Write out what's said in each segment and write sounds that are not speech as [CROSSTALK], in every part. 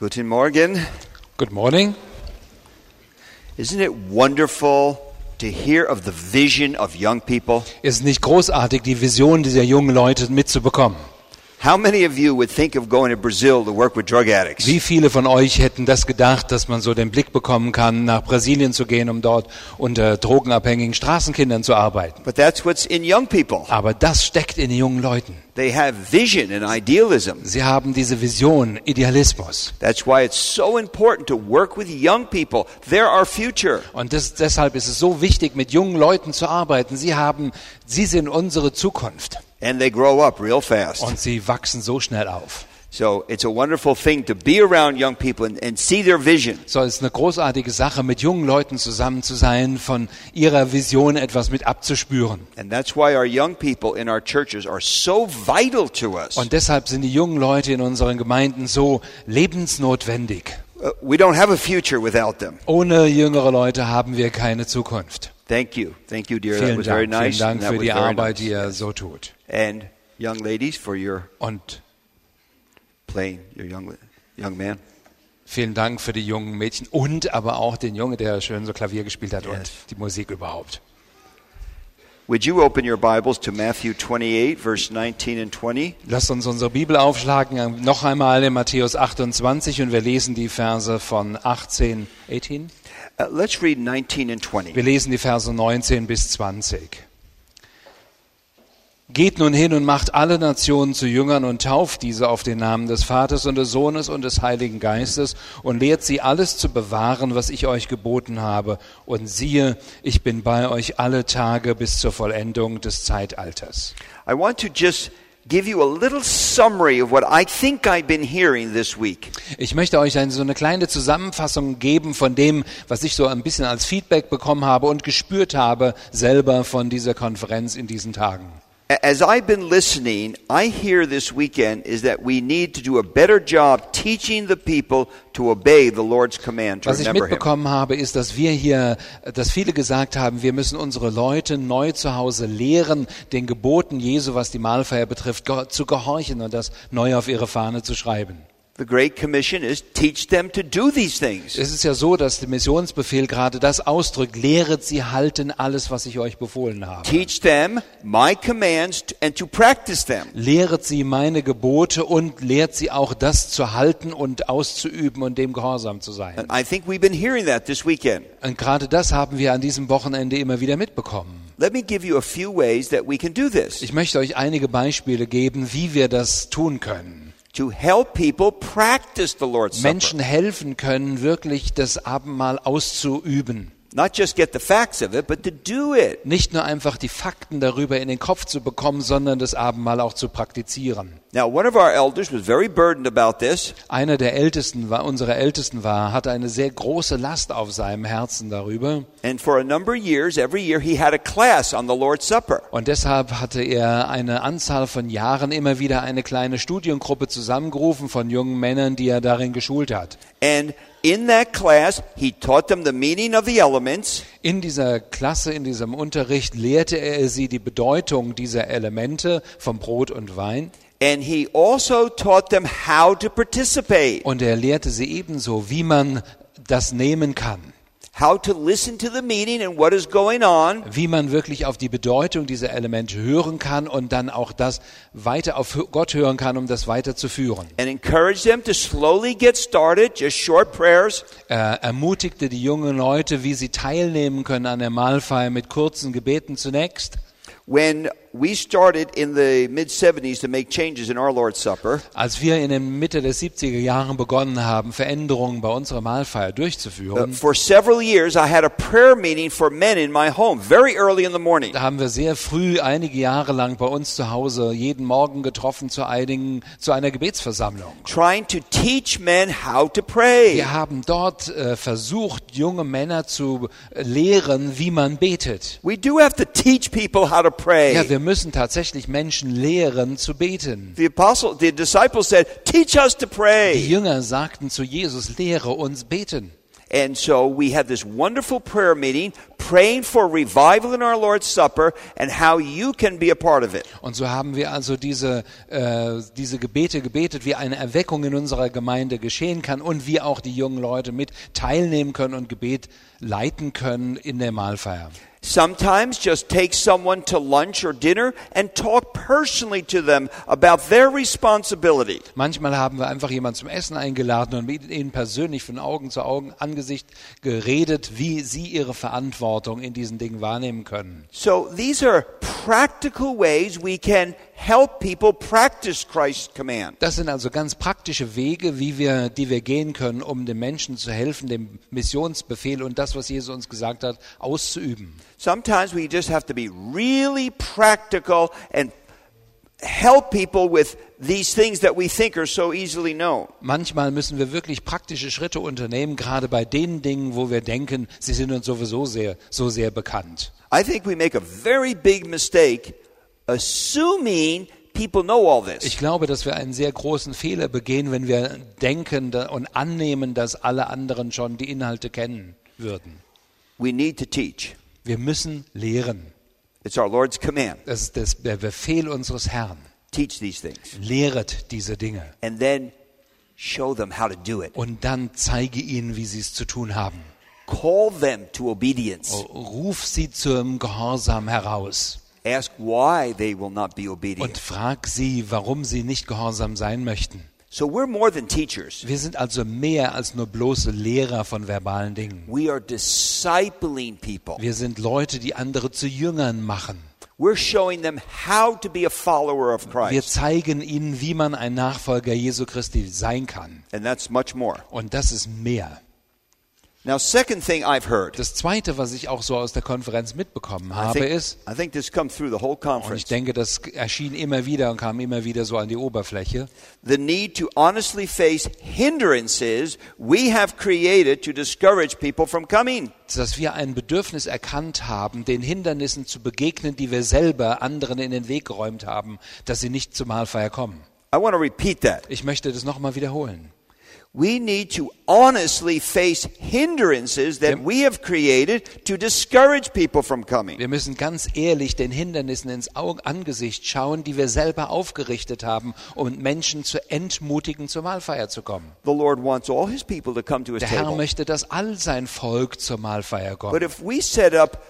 Guten Morgen. Good morning. Isn't it wonderful to hear of the vision of young people? Ist nicht großartig, die Vision dieser jungen Leute mitzubekommen? How many of you would think of going to Brazil to work with drug addicts? Wie viele von euch hätten das gedacht, dass man so den Blick bekommen kann, nach Brasilien zu gehen, um dort unter drogenabhängigen Straßenkindern zu arbeiten? But that's what's in young people. Aber das steckt in den jungen Leuten. They have vision and idealism. Sie haben diese Vision, Idealismus. That's why it's so important to work with young people. They're our future. Und das, deshalb ist es so wichtig, mit jungen Leuten zu arbeiten. Sie haben, sie sind unsere Zukunft. And they grow up real fast. Und sie wachsen so schnell auf. So it's a wonderful thing to be around young people and, and see their vision. So es ist eine großartige Sache, mit jungen Leuten zusammen zu sein, von ihrer Vision etwas mit abzuspüren. And that's why our young people in our churches are so vital to us. Und deshalb sind die jungen Leute in unseren Gemeinden so lebensnotwendig. Uh, we don't have a future without them. Ohne jüngere Leute haben wir keine Zukunft. Thank you. Thank you, dear. that Vielen was very Dank, nice. vielen Dank that für was die very Arbeit, nice. die ihr so tut. And young ladies for your Und playing, your young young man. vielen Dank für die jungen Mädchen und aber auch den Junge, der schön so Klavier gespielt hat und Yes. die Musik überhaupt. Would you open your Bibles to Matthew 28, verse 19 and 20? Lasst uns unsere Bibel aufschlagen, noch einmal in Matthäus 28 und wir lesen die Verse von 18, 18? Uh, let's read 19 and 20. Wir lesen die Verse 19 bis 20. Geht nun hin und macht alle Nationen zu Jüngern und tauft diese auf den Namen des Vaters und des Sohnes und des Heiligen Geistes und lehrt sie alles zu bewahren, was ich euch geboten habe. Und siehe, ich bin bei euch alle Tage bis zur Vollendung des Zeitalters. I want to just give you a little summary of what I think I've been hearing this week. Ich möchte euch eine, so eine kleine Zusammenfassung geben von dem, was ich so ein bisschen als Feedback bekommen habe und gespürt habe selber von dieser Konferenz in diesen Tagen. As I've been listening, I hear this weekend is that we need to do a better job teaching the people to obey the Lord's command to Was ich remember Him. mitbekommen habe, ist, dass wir hier, dass viele gesagt haben, wir müssen unsere Leute neu zu Hause lehren, den Geboten Jesu, was die Mahlfeier betrifft, zu gehorchen und das neu auf ihre Fahne zu schreiben. The Great Commission is teach them to do these things. Es ist ja so, dass der Missionsbefehl gerade das ausdrückt, lehret sie halten alles, was ich euch befohlen habe. Teach them my commands and to practice them. Lehret sie meine Gebote und lehrt sie auch das zu halten und auszuüben und dem gehorsam zu sein. And I think we've been hearing that this weekend. Und gerade das haben wir an diesem Wochenende immer wieder mitbekommen. Let me give you a few ways that we can do this Ich möchte euch einige Beispiele geben, wie wir das tun können. To help people practice the Lord's Supper. Menschen helfen können, wirklich das Abendmahl auszuüben. Not just get the facts of it, but to do it. Nicht nur einfach die Fakten darüber in den Kopf zu bekommen, sondern das Abendmahl auch zu praktizieren. Now, one of our elders was very burdened about this. Einer der Ältesten war, unserer Ältesten war, hatte eine sehr große Last auf seinem Herzen darüber. And for a number of years, every year, he had a class on the Lord's Supper. Und deshalb hatte er eine Anzahl von Jahren immer wieder eine kleine Studiengruppe zusammengerufen von jungen Männern, die er darin geschult hat. And in that class, he taught them the meaning of the elements. In dieser Klasse, in diesem Unterricht lehrte er sie die Bedeutung dieser Elemente vom Brot und Wein. And he also taught them how to participate, Und er lehrte sie ebenso, wie man das nehmen kann. how to listen to the meaning and what is going on, Wie man wirklich auf die Bedeutung dieser Elemente hören kann und dann auch das weiter auf Gott hören kann, um das weiterzuführen. and encourage them to slowly get started, just short prayers. Er ermutigte die jungen Leute, wie sie teilnehmen können an der Mahlfeier mit kurzen Gebeten zunächst. When we started in the mid 70s to make changes in our Lord's Supper, Als wir in der Mitte der 70er Jahren begonnen haben, Veränderungen bei unserer Mahlfeier uh, durchzuführen, for several years I had a prayer meeting for men in my home very early in the morning. da haben wir sehr früh, einige Jahre lang bei uns zu Hause, jeden Morgen getroffen zu, einigen, zu einer Gebetsversammlung. trying to teach men how to pray. Wir haben dort äh, versucht, junge Männer zu lehren, wie man betet. We do have to teach people how to pray. Ja, wir müssen tatsächlich Menschen lehren zu beten. the apostle, the disciples said, "Teach us to Die pray." Jünger sagten zu Jesus, lehre uns beten. And so we have this wonderful prayer meeting praying for revival in our Lord's Supper and how you can be a part of it. Und so haben wir also diese, äh, diese Gebete gebetet, wie eine Erweckung in unserer Gemeinde geschehen kann und wie auch die jungen Leute mit teilnehmen können und Gebet leiten können in der Mahlfeier. Sometimes just take someone to lunch or dinner and talk personally to them about their responsibility. Manchmal haben wir einfach jemanden zum Essen eingeladen und mit ihnen persönlich von Augen zu Augen, Angesicht geredet, wie sie ihre Verantwortung in diesen Dingen wahrnehmen können. So these are practical ways we can help people practice Christ's command. Das sind also ganz praktische Wege, wie wir, die wir gehen können, um den Menschen zu helfen, dem Missionsbefehl und das, was Jesus uns gesagt hat, auszuüben. Sometimes we just have to be really practical and help people with these things that we think are so easily known. Manchmal müssen wir wirklich praktische Schritte unternehmen, gerade bei den Dingen, wo wir denken, sie sind uns sowieso sehr, so sehr bekannt. I think we make a very big mistake assuming people know all this. Ich glaube, dass wir einen sehr großen Fehler begehen, wenn wir denken und annehmen, dass alle anderen schon die Inhalte kennen würden. We need to teach. Wir müssen lehren. It's our Lord's command. Das ist das, der Befehl unseres Herrn. Teach these things. Lehret diese Dinge. And then show them how to do it. Und dann zeige ihnen, wie sie es zu tun haben. Call them to obedience. Ruf sie zum Gehorsam heraus. Ask why they will not be Und obedient. frag sie, warum sie nicht gehorsam sein möchten. So we're more than teachers. Wir sind also mehr als nur bloße Lehrer von verbalen Dingen. We are discipling people. Wir sind Leute, die andere zu Jüngern machen. We're showing them how to be a follower of Wir Christ. zeigen ihnen, wie man ein Nachfolger Jesu Christi sein kann. And that's much more. Und das ist mehr. Now, second thing I've heard, Das Zweite, was ich auch so aus der Konferenz mitbekommen I habe, think, ist, I think this comes through the whole und ich conference, denke, das erschien immer wieder und kam immer wieder so an die Oberfläche, the need to honestly face hindrances we have created to discourage people from coming. dass wir ein Bedürfnis erkannt haben, den Hindernissen zu begegnen, die wir selber anderen in den Weg geräumt haben, dass sie nicht zur Mahlfeier kommen. I want to repeat that. Ich möchte das nochmal wiederholen. We need to honestly face hindrances that we have created to discourage people from coming. Wir müssen ganz ehrlich den Hindernissen ins Auge, Angesicht schauen, die wir selber aufgerichtet haben, um Menschen zu entmutigen, zur Mahlfeier zu kommen. The Lord wants all his people to come to his Der Herr table. möchte, dass all sein Volk zur Mahlfeier But kommt. if we set up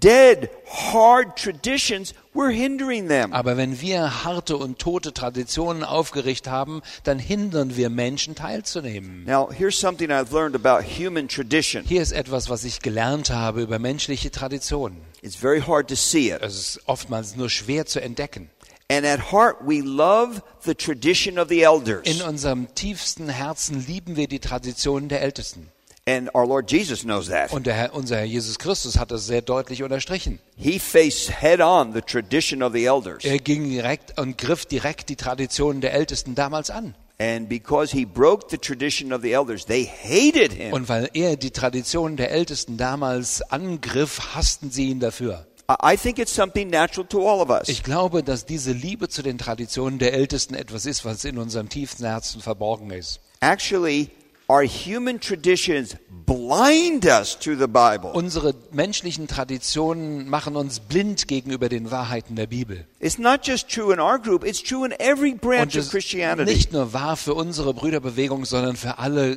dead, hard traditions. Aber wenn wir harte und tote Traditionen aufgerichtet haben, dann hindern wir Menschen teilzunehmen. Now, here's something I've learned about human tradition. Hier ist etwas, was ich gelernt habe über menschliche Traditionen. It's very hard to see it. Es ist oftmals nur schwer zu entdecken. And at heart, we love the tradition of the elders. In unserem tiefsten Herzen lieben wir die Traditionen der Ältesten. And our Lord Jesus knows that. Und der Herr, unser Herr Jesus Christus hat das sehr deutlich unterstrichen. He faced head on the tradition of the elders. Er ging direkt und griff direkt die Traditionen der Ältesten damals an. And because he broke the tradition of the elders, they hated him. Und weil er die Traditionen der Ältesten damals angriff, hassten sie ihn dafür. I think it's something natural to all of us. Ich glaube, dass diese Liebe zu den Traditionen der Ältesten etwas ist, was in unserem tiefsten Herzen verborgen ist. Actually, our human traditions blind us to the Bible. Unsere menschlichen Traditionen machen uns blind gegenüber den Wahrheiten der Bibel. It's not just true in our group, it's true in every branch of ist Christianity. nicht nur wahr für unsere Brüderbewegung, sondern für alle,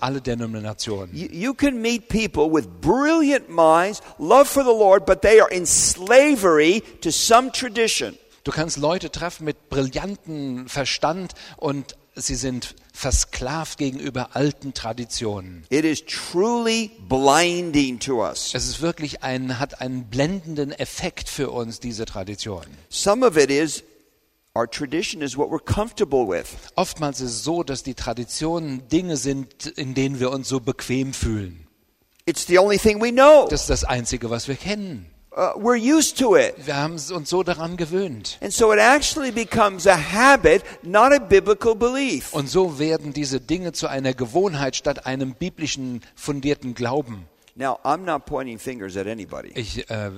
alle Denominationen. You, you can meet people with brilliant minds, love for the Lord, but they are in slavery to some tradition. Du kannst Leute treffen mit brillanten Verstand und sie sind versklavt gegenüber alten Traditionen. It is truly blinding to us. Es ist wirklich ein, hat einen blendenden Effekt für uns, diese Tradition. Some of it is our tradition is what we're comfortable with. Oftmals ist es so, dass die Traditionen Dinge sind, in denen wir uns so bequem fühlen. It's the only thing we know. Das ist das Einzige, was wir kennen. Uh, we're used to it. Wir haben uns so daran gewöhnt. And so it actually becomes a habit, not a biblical belief. Und so werden diese Dinge zu einer Gewohnheit statt einem biblischen fundierten Glauben. Now, I'm not pointing fingers at anybody. Ich äh,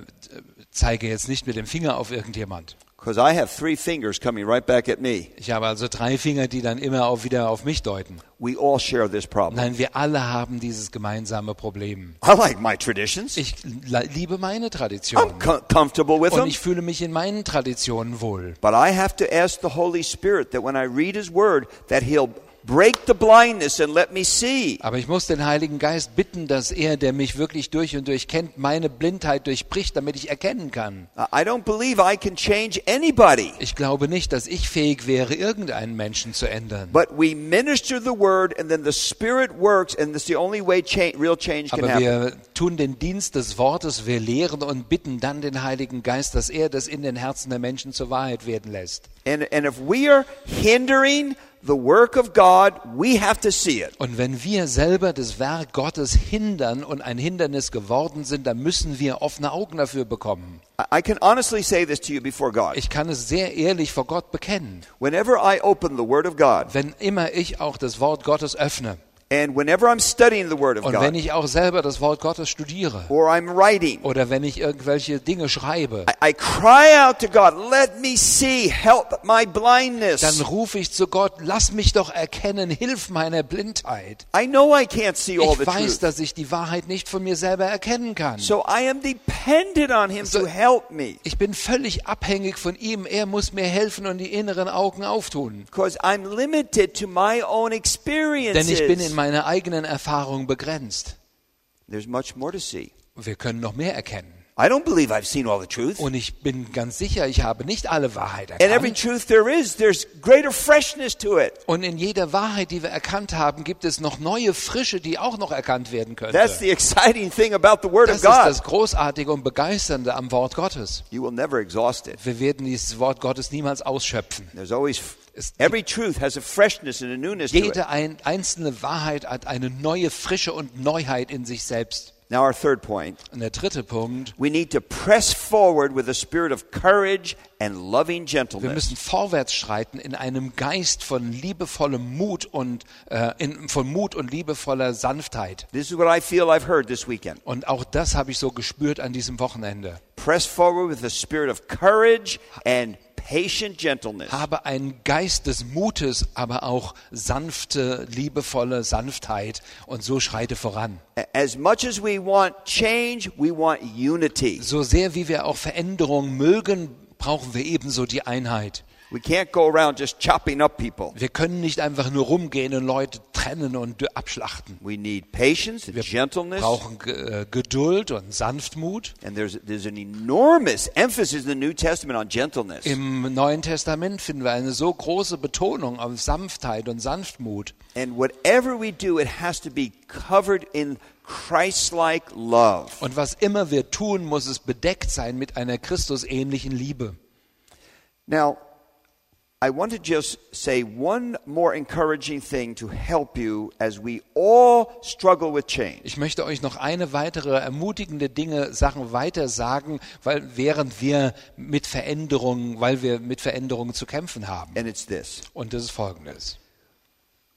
zeige jetzt nicht mit dem Finger auf irgendjemand. Because I have three fingers coming right back at me. Ich habe also drei Finger, die dann immer auch wieder auf mich deuten. We all share this problem. Nein, wir alle haben dieses gemeinsame Problem. I like my traditions. Ich li- liebe meine I'm Traditionen. co- comfortable with Und them. ich fühle mich in meinen Traditionen wohl. But I have to ask the Holy Spirit that when I read His Word, that He'll break the blindness and let me see. Aber ich muss den Heiligen Geist bitten, dass er, der mich wirklich durch und durch kennt, meine Blindheit durchbricht, damit ich erkennen kann. I I don't believe I can change anybody. Ich glaube nicht, dass ich fähig wäre, irgendeinen Menschen zu ändern. But we minister the Word, and then the Spirit works, and that's the only way cha- real change can Aber happen. wir tun den Dienst des Wortes, wir lehren und bitten dann den Heiligen Geist, dass er das in den Herzen der Menschen zur Wahrheit werden lässt. And, and if we are hindering the work of God, we have to see it. Und wenn wir selber das Werk Gottes hindern und ein Hindernis geworden sind, dann müssen wir offene Augen dafür bekommen. I- I can honestly say this to you before God. Ich kann es sehr ehrlich vor Gott bekennen. Whenever I open the Word of God, Wenn immer ich auch das Wort Gottes öffne and whenever I'm studying the Word of und wenn ich auch selber das Wort Gottes studiere or I'm writing, oder wenn ich irgendwelche Dinge schreibe, I, I cry out to God, let me see, help my blindness. dann rufe ich zu Gott, lass mich doch erkennen, hilf meiner Blindheit. I know I can't see all Ich the weiß, truth. dass ich die Wahrheit nicht von mir selber erkennen kann. So I am dependent on Him So- to help me. Ich bin völlig abhängig von ihm. Er muss mir helfen und die inneren Augen auftun. Because I'm limited to my own Denn experiences. ich bin in meiner eigenen Erfahrung begrenzt. There's much more to see. Wir können noch mehr erkennen. I don't believe I've seen all the truth. Und ich bin ganz sicher, ich habe nicht alle Wahrheit And every erkannt. truth there is, there's greater freshness to it. Und in jeder Wahrheit, die wir erkannt haben, gibt es noch neue Frische, die auch noch erkannt werden That's könnte. the exciting thing about the Word Das of ist God. das Großartige und Begeisternde am Wort Gottes. You will never exhaust it. Wir werden dieses Wort Gottes niemals ausschöpfen. There's always, Es- every truth has a freshness and a newness to it. Jede ein, einzelne Wahrheit hat eine neue Frische und Neuheit in sich selbst. Now, our third point Und der dritte Punkt, we need to press forward with a spirit of courage and loving wir gentleness. müssen vorwärts schreiten in einem Geist von liebevollem Mut und äh, in, von Mut und liebevoller Sanftheit. This is what I feel I've heard this weekend. Und auch das habe ich so gespürt an diesem Wochenende. Press forward with a spirit of courage and. Habe einen Geist des Mutes, aber auch sanfte, liebevolle Sanftheit. Und so schreite voran. As much as we want change, we want unity. So sehr wie wir auch Veränderung mögen, brauchen wir ebenso die Einheit. We can't go around just chopping up people. Wir können nicht einfach nur rumgehen und Leute trennen und abschlachten. We need patience and Wir gentleness. brauchen äh, Geduld und Sanftmut. And there's, there's an enormous emphasis in the New Testament on gentleness. Im Neuen Testament finden wir eine so große Betonung auf Sanftheit und Sanftmut. And whatever we do, it has to be covered in Christ like love. Und was immer wir tun, muss es bedeckt sein mit einer Christusähnlichen Liebe. Now, I want to just say one more encouraging thing to help you as we all struggle with change. Ich möchte euch noch eine weitere ermutigende Dinge, Sachen weiter sagen, weil während wir mit Veränderungen, weil wir mit Veränderungen zu kämpfen haben. And it's this Und das ist folgendes.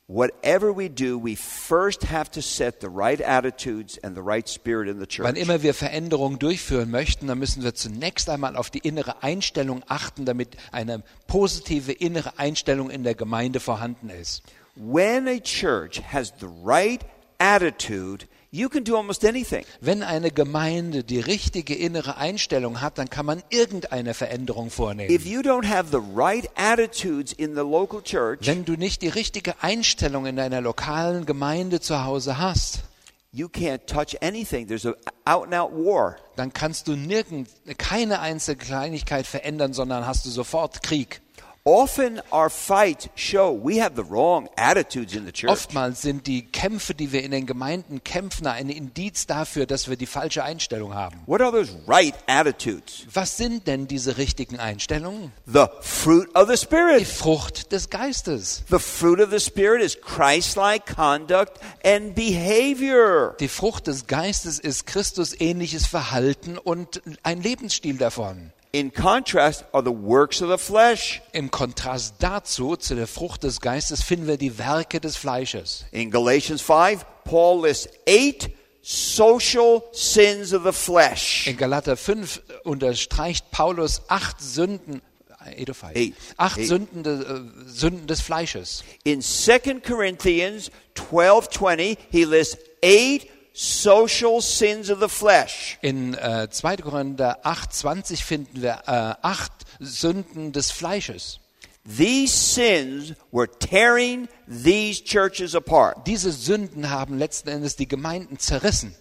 Whatever we do, we first have to set the right attitudes and the right spirit in the church. Wann immer wir Veränderungen durchführen möchten, dann müssen wir zunächst einmal auf die innere Einstellung achten, damit eine positive innere Einstellung in der Gemeinde vorhanden ist. When a church has the right attitude, you can do almost anything. Wenn eine Gemeinde die richtige innere Einstellung hat, dann kann man irgendeine Veränderung vornehmen. If you don't have the right attitudes in the local church, Wenn du nicht die richtige Einstellung in deiner lokalen Gemeinde zu Hause hast, you can't touch anything. There's a out and out war. dann kannst du nirgend keine einzelne Kleinigkeit verändern, sondern hast du sofort Krieg. Often our fights show we have the wrong attitudes in the church. Oftmals sind die Kämpfe, die wir in den Gemeinden kämpfen, ein Indiz dafür, dass wir die falsche Einstellung haben. What are those right attitudes? Was sind denn diese richtigen Einstellungen? The fruit of the Die Spirit. Frucht des Geistes. The fruit of the Spirit is Christ like conduct and behavior. Die Frucht des Geistes ist Christusähnliches Verhalten und ein Lebensstil davon. In contrast are the works of the flesh. Im Kontrast dazu, zu der Frucht des Geistes, finden wir die Werke des Fleisches. In Galatians 5, Paul lists eight social sins of the flesh. In Galater 5 unterstreicht Paulus acht Sünden, five. Eight. Acht Eight. Sünden, de, äh, Sünden des Fleisches. In 2 Corinthians 12:20, he lists eight social sins of the flesh. In äh, 2. Korinther 8,20 finden wir äh, acht Sünden des Fleisches. These sins were tearing these churches apart. Diese Sünden haben letzten Endes die Gemeinden zerrissen.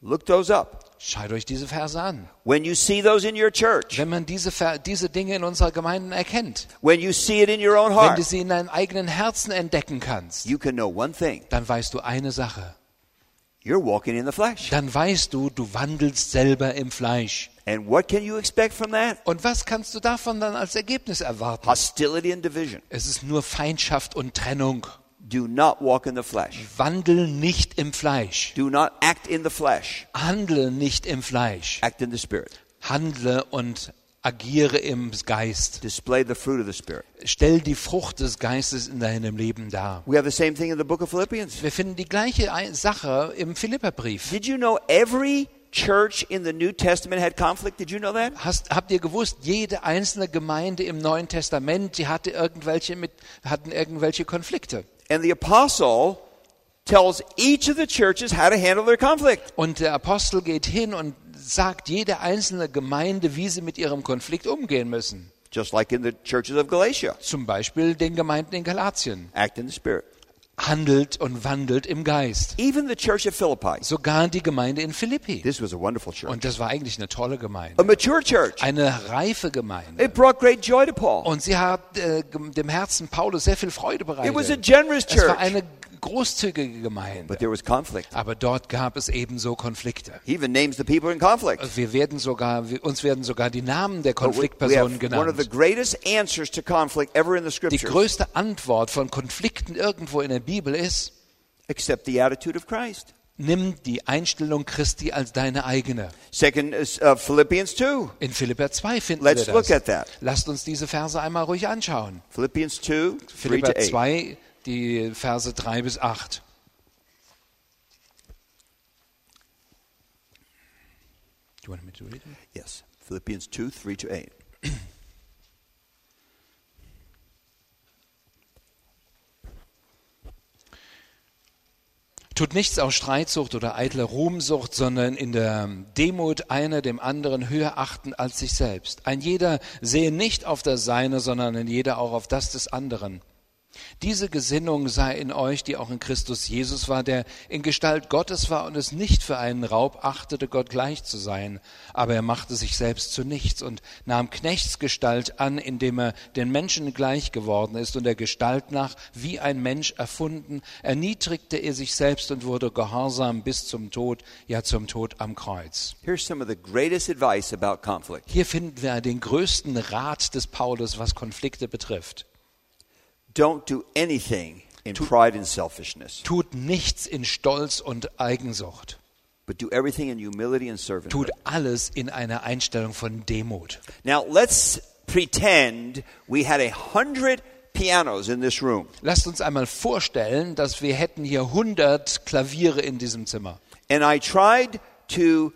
Look those up. Schaut euch diese Verse an. When you see those in your church, Wenn man diese, diese Dinge in unserer Gemeinden erkennt, when you see it in your own wenn heart, du sie in deinem eigenen Herzen entdecken kannst, you can know one thing. dann weißt du eine Sache. You're walking in the flesh. Dann weißt du, du wandelst selber im Fleisch. And what can you expect from that? Und was kannst du davon dann als Ergebnis erwarten? Hostility and division. Es ist nur Feindschaft und Trennung. Do not walk in the flesh. Wandel nicht im Fleisch. Do not act in the flesh. Handle nicht im Fleisch. Act in the spirit. Handle und agiere im Geist. Display the fruit of the spirit. Stell die Frucht des Geistes in deinem Leben dar. We have the same thing in the book of Philippians. Wir finden die gleiche Ei- Sache im Philipperbrief. Did you know every church in the New Testament had conflict? Did you know that? Hast, habt ihr gewusst, jede einzelne Gemeinde im Neuen Testament, die hatte irgendwelche mit, hatten irgendwelche Konflikte. And the apostle tells each of the churches how to handle their conflict. Und der Apostel geht hin und sagt jede einzelne Gemeinde, wie sie mit ihrem Konflikt umgehen müssen. Just like in the churches of Galatia. Zum Beispiel den Gemeinden in Galatien. Act in the spirit. Handelt und wandelt im Geist. Even the church of Philippi. Sogar die Gemeinde in Philippi. This was a wonderful church. Und das war eigentlich eine tolle A Gemeinde. mature church. Eine reife Gemeinde. It brought great joy to Paul. Und sie hat äh, dem Herzen Paulus sehr viel Freude It was a bereitet. generous Es war church. eine großzügige Gemeinde. But there was conflict. Aber dort gab es ebenso Konflikte. He even names the people in conflict. Wir werden sogar, uns werden sogar die Namen der Konfliktpersonen have one of the genannt. greatest answers to conflict ever in the Die größte Antwort von Konflikten irgendwo in der Bibel ist, Accept the attitude of Christ. nimm die Einstellung Christi als deine eigene. Second is uh, Philippians 2. In Philipper 2 finden Let's wir look at das. that. Lasst uns diese Verse einmal ruhig anschauen. Philippians 2, 3 to Philipper 8. 2, die Verse 3 bis 8. Do you want me to read them? Yes. Philippians 2, 3 to 8. Tut nichts aus Streitsucht oder eitler Ruhmsucht, sondern in der Demut einer dem anderen höher achten als sich selbst. Ein jeder sehe nicht auf das Seine, sondern ein jeder auch auf das des anderen. Diese Gesinnung sei in euch, die auch in Christus Jesus war, der in Gestalt Gottes war und es nicht für einen Raub achtete, Gott gleich zu sein. Aber er machte sich selbst zu nichts und nahm Knechtsgestalt an, indem er den Menschen gleich geworden ist und der Gestalt nach wie ein Mensch erfunden, erniedrigte er sich selbst und wurde gehorsam bis zum Tod, ja zum Tod am Kreuz. Hier finden wir den größten Rat des Paulus, was Konflikte betrifft. Don't do anything in pride and selfishness, Tut nichts in Stolz und Eigensucht. but do everything in humility and servanthood. Tut alles in einer Einstellung von Demut. Now, let's pretend we had a hundred pianos in this room, Lasst uns einmal vorstellen, dass wir hätten hier 100 Klaviere in diesem Zimmer. and I tried to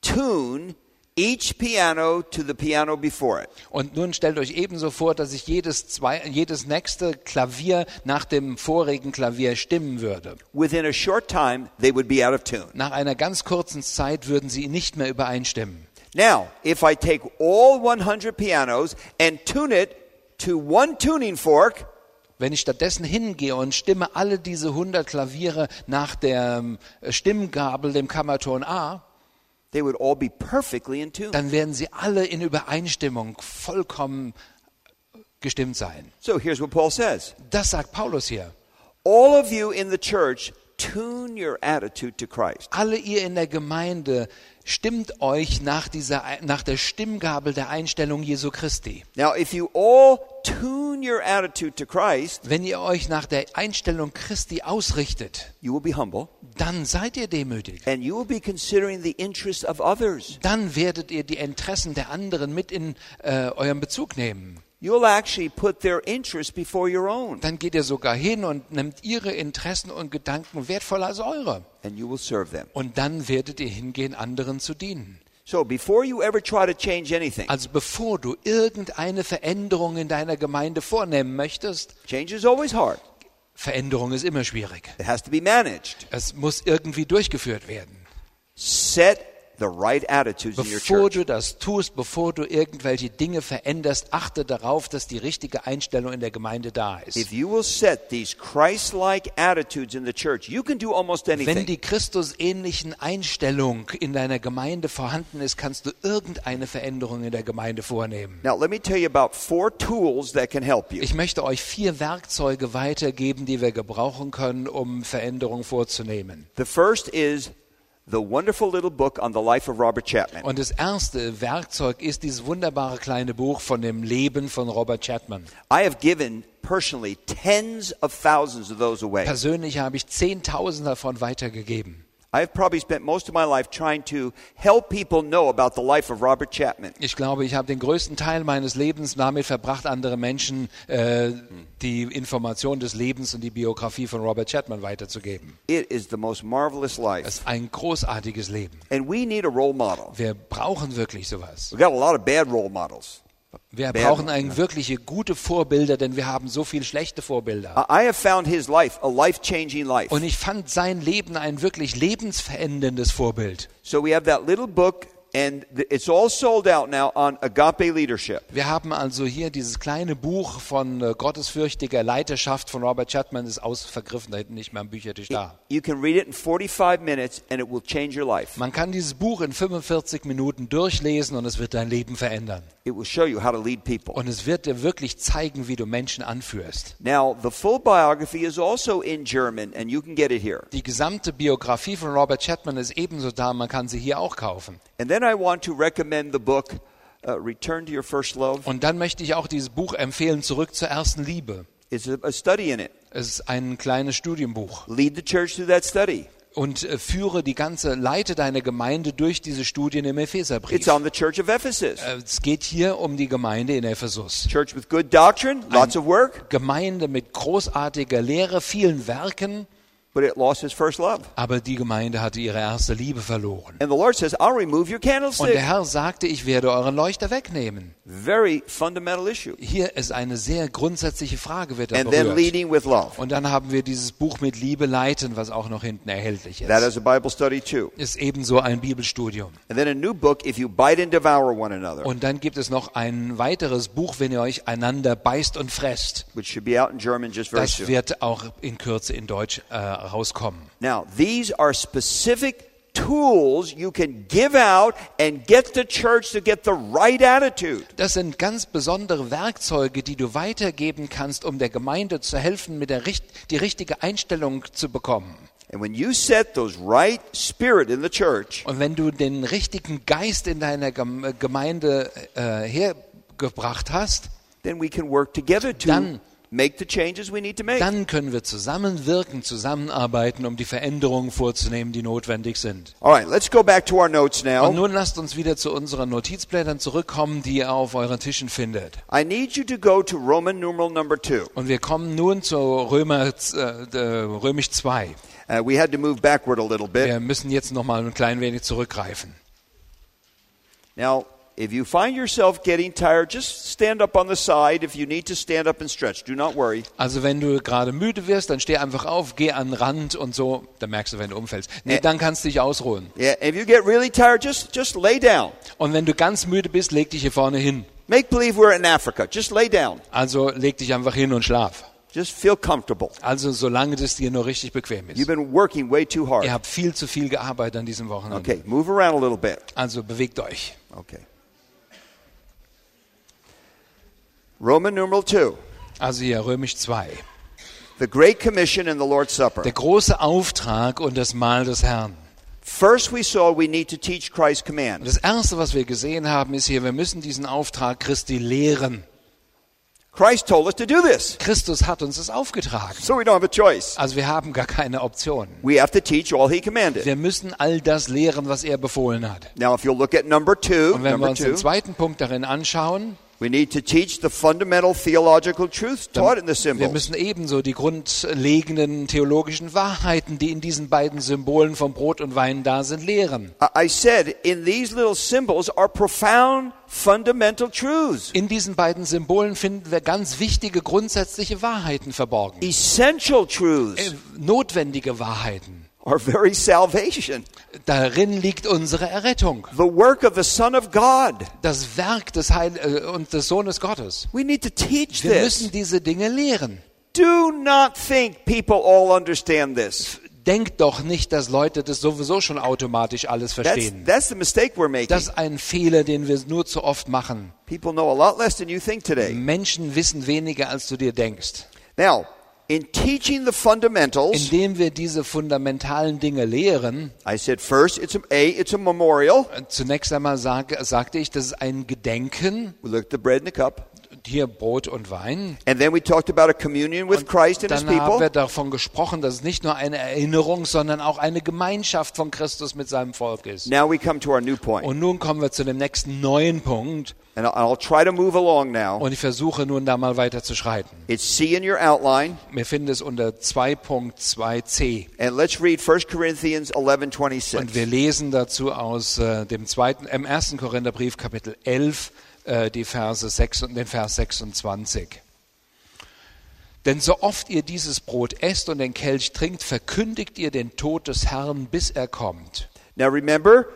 tune each piano to the piano before it. Und nun stellt euch ebenso vor, dass ich jedes, zwei, jedes nächste Klavier nach dem vorigen Klavier stimmen würde. Within a short time, they would be out of tune. Nach einer ganz kurzen Zeit würden sie nicht mehr übereinstimmen. Now, if I take all 100 pianos and tune it to one tuning fork, Wenn ich stattdessen hingehe und stimme alle diese 100 Klaviere nach der ähm, Stimmgabel, dem Kammerton A, dann werden sie alle in Übereinstimmung vollkommen gestimmt sein. So here's what Paul says Das sagt Paulus hier. All of you in the church, tune your attitude to Christ. Alle ihr in der Gemeinde stimmt euch nach, dieser, nach der Stimmgabel der Einstellung Jesu Christi. Now, if you all tune your attitude to Christ, Wenn ihr euch nach der Einstellung Christi ausrichtet, you will be humble dann seid ihr demütig. and you will be considering the interests of others. Dann werdet ihr die Interessen der anderen mit in äh, euren Bezug nehmen. You'll actually put their interests before your own Dann geht ihr sogar hin und nehmt ihre Interessen und Gedanken wertvoller als eure. and you will serve them. Und dann werdet ihr hingehen, anderen zu dienen. So before you ever try to change anything, Also bevor du irgendeine Veränderung in deiner Gemeinde vornehmen möchtest, change is always hard. Veränderung ist immer schwierig. It has to be managed. Es muss irgendwie durchgeführt werden. Set the right attitudes in your Bevor church. du das tust, bevor du irgendwelche Dinge veränderst, achte darauf, dass die richtige Einstellung in der Gemeinde da ist. If you will set these Christ-like attitudes in the church, you can do almost Wenn anything. die Christusähnlichen Einstellung in deiner Gemeinde vorhanden ist, kannst du irgendeine Veränderung in der Gemeinde vornehmen. Now, let me tell you about four tools that can help you. Ich möchte euch vier Werkzeuge weitergeben, die wir gebrauchen können, um Veränderungen vorzunehmen. The first is the wonderful little book on the life of Robert Chapman. Und das erste Werkzeug ist dieses wunderbare kleine Buch von dem Leben von Robert Chapman. I have given personally tens of thousands of those away. Persönlich habe ich Zehntausend davon weitergegeben. I've probably spent most of my life trying to help people know about the life of Robert Chapman. Ich glaube, ich habe den größten Teil meines Lebens damit verbracht, andere Menschen äh, die Information des Lebens und die Biografie von Robert Chapman weiterzugeben. It is the most marvelous Es life. ist ein großartiges Leben. And we need a role model. Wir brauchen wirklich sowas. We've got a lot of bad role models. Wir Bad- brauchen eigentlich wirkliche gute Vorbilder, denn wir haben so viele schlechte Vorbilder. I have found his life a life life. Und ich fand sein Leben ein wirklich lebensveränderndes Vorbild. So we have that little book, and it's all sold out now on agape leadership. Wir haben also hier dieses kleine Buch von äh, gottesfürchtiger Leiterschaft von Robert Chapman, ist ausvergriffen, da hinten nicht mehr am Büchertisch da. You can read it in 45 minutes, and it will change your life. Man kann dieses Buch in 45 Minuten durchlesen und es wird dein Leben verändern. It will show you how to lead people. Und es wird dir wirklich zeigen, wie du Menschen anführst. Now, the full biography is also in German, and you can get it here. Die gesamte Biografie von Robert Chapman ist ebenso da, man kann sie hier auch kaufen. And then I want to recommend the book, uh, Return to Your First Love. Und dann möchte ich auch dieses Buch empfehlen, Zurück zur ersten Liebe. It's a, a study in it. Es ist ein kleines Studienbuch. Lead the church through that study. Und äh, führe die ganze, leite deine Gemeinde durch diese Studien im Epheserbrief. It's on the church of Ephesus. Äh, Es geht hier um die Gemeinde in Ephesus. Church with good doctrine, lots of work, Gemeinde mit großartiger Lehre, vielen Werken, but it lost its first love. aber die Gemeinde hatte ihre erste Liebe verloren. And the Lord says, I'll remove your Und der candlestick. Herr sagte, ich werde euren Leuchter wegnehmen. Very fundamental issue. Hier ist eine sehr grundsätzliche Frage, wird da And then berührt. leading with love. Und dann haben wir dieses Buch mit Liebe leiten, was auch noch hinten erhältlich That ist. is a Bible study too. Ist ebenso ein Bibelstudium. And then a new book, If You Bite and Devour One Another, Und dann gibt es noch ein weiteres Buch, wenn ihr euch einander beißt und fresst. which should be out in German just very Das soon. wird auch in Kürze in Deutsch äh, rauskommen. Now, these are specific tools you can give out and get the church to get the right attitude. Das sind ganz besondere Werkzeuge, die du weitergeben kannst, um der Gemeinde zu helfen, mit der richt die richtige Einstellung zu bekommen. And when you set those right spirit in the church, Und wenn du den richtigen Geist in deiner Gem Gemeinde äh, hergebracht hast, then we can work together to Dann- make the changes we need to make. dann können wir zusammenwirken, zusammenarbeiten, um die Veränderungen vorzunehmen, die notwendig sind. All right, let's go back to our notes Und now. nun lasst uns wieder zu unseren Notizblättern zurückkommen, die ihr auf euren Tischen findet. I need you to go to Roman numeral number two. Und wir kommen nun zu Römer, äh, äh, Römisch 2. Uh, we had to move backward a little bit. Wir müssen jetzt noch mal ein klein wenig zurückgreifen. Now, if you find yourself getting tired, just stand up on the side. If you need to stand up and stretch, do not worry. Also wenn du gerade müde wirst, dann steh einfach auf, geh an den Rand und so, dann merkst du, wenn du umfällst. Nee, dann kannst du dich ausruhen. Yeah, if you get really tired, just just lay down. Und wenn du ganz müde bist, leg dich hier vorne hin. Make believe we're in Africa. Just lay down. Also leg dich einfach hin und schlaf. Just feel comfortable. Also solange das dir nur richtig bequem You've ist. been working way too hard. Ihr habt viel zu viel gearbeitet an diesem Wochenende. Okay, move around a little bit. Also bewegt euch. Okay. Roman numeral 2. Also hier Römisch 2. The Great Commission and the Lord's Supper. Der große Auftrag und das Mahl des Herrn. First, we saw we need to teach Christ's command. das erste, was wir gesehen haben, ist hier, wir müssen diesen Auftrag Christi lehren. Christ told us to do this, Christus hat uns das aufgetragen. so we don't have a choice. Also wir haben gar keine Option. We have to teach all He commanded. Wir müssen all das lehren, was er befohlen hat. Now, if you'll look at number two, Und wenn wir number uns den two, zweiten Punkt darin anschauen, We need to teach the fundamental theological truths taught in the Wir symbols. müssen ebenso die grundlegenden theologischen Wahrheiten, die in diesen beiden Symbolen von Brot und Wein da sind, lehren. I I said, in these little symbols are profound fundamental truths, In diesen beiden Symbolen finden wir ganz wichtige grundsätzliche Wahrheiten verborgen. essential truths, Äh, Notwendige Wahrheiten. Our very salvation, Darin liegt unsere Errettung. the work of the Son of God. Das Werk des Heil äh, und des Sohnes Gottes. We need to teach Wir this. müssen diese Dinge lehren. Do not think people all understand this. Denkt doch nicht, dass Leute das sowieso schon automatisch alles That's, verstehen. that's the mistake we're making. Das ist ein Fehler, den wir nur zu oft machen. People know a lot less than you think today. Menschen wissen weniger, als du dir denkst. Now, in teaching the fundamentals, Indem wir diese fundamentalen Dinge lehren, I said first, it's a, a it's a memorial. äh, zunächst einmal sag, sagte ich, das ist ein Gedenken, We looked at the bread and the cup. Hier Brot und Wein. And then we talked about a communion with Christ and his Dann haben people. wir davon gesprochen, dass es nicht nur eine Erinnerung, sondern auch eine Gemeinschaft von Christus mit seinem Volk ist. Now we come to our new point. Und nun kommen wir zu dem nächsten neuen Punkt. And I'll, try to move along now. Und ich versuche nun da mal weiter zu schreiten. It's C in your outline. Wir finden es unter 2.2c. And let's read 1 Corinthians 11 Und 26. wir lesen dazu aus äh, dem zweiten, im ersten Korintherbrief, Kapitel 11, äh, die Verse 6 und den Vers 26. Denn so oft ihr dieses Brot esst und den Kelch trinkt, verkündigt ihr den Tod des Herrn, bis er kommt. Now remember,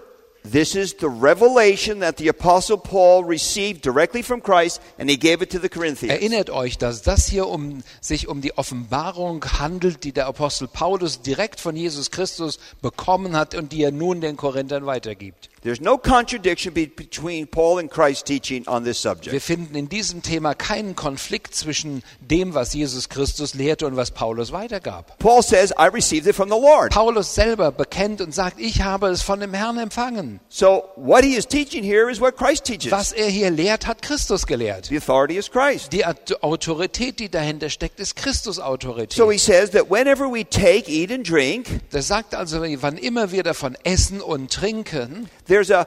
this is the revelation that the Apostle Paul received directly from Christ, and he gave it to the Corinthians. Erinnert euch, dass das hier um, sich um die Offenbarung handelt, die der Apostel Paulus direkt von Jesus Christus bekommen hat und die er nun den Korinthern weitergibt. There's no contradiction be- between Paul and Christ's teaching on this Wir subject. finden in diesem Thema keinen Konflikt zwischen dem, was Jesus Christus lehrte und was Paulus weitergab. Paul says, I received it from the Lord. Paulus selber bekennt und sagt, ich habe es von dem Herrn empfangen. So what he is teaching here is what Christ teaches. Was er hier lehrt, hat Christus gelehrt. The authority is Christ. Die Aut- Autorität, die dahinter steckt, ist Christus So Autorität. he says that whenever we take, eat, and drink, Das sagt also, wann immer wir davon essen und trinken, there's a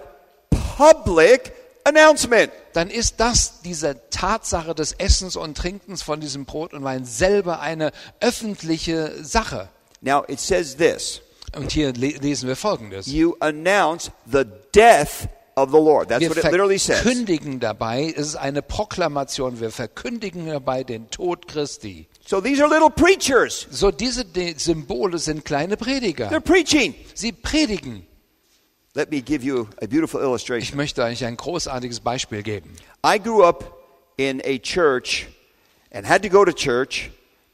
public announcement. dann ist das, diese Tatsache des Essens und Trinkens von diesem Brot und Wein selber eine öffentliche Sache. Now it says this Und hier le lesen wir Folgendes. You announce the death of the Lord. That's Wir what it literally says. verkündigen dabei, es ist eine Proklamation, wir verkündigen dabei den Tod Christi. So these are little preachers. So diese Symbole sind kleine They're Prediger. preaching. Sie predigen. Let me give you a beautiful Ich illustration. möchte euch ein großartiges Beispiel geben. I grew up in a church and had to go to church,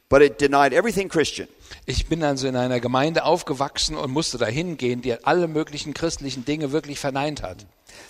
but it denied everything Christian. Ich bin also in einer Gemeinde aufgewachsen und musste dahin gehen, die alle möglichen christlichen Dinge wirklich verneint hat.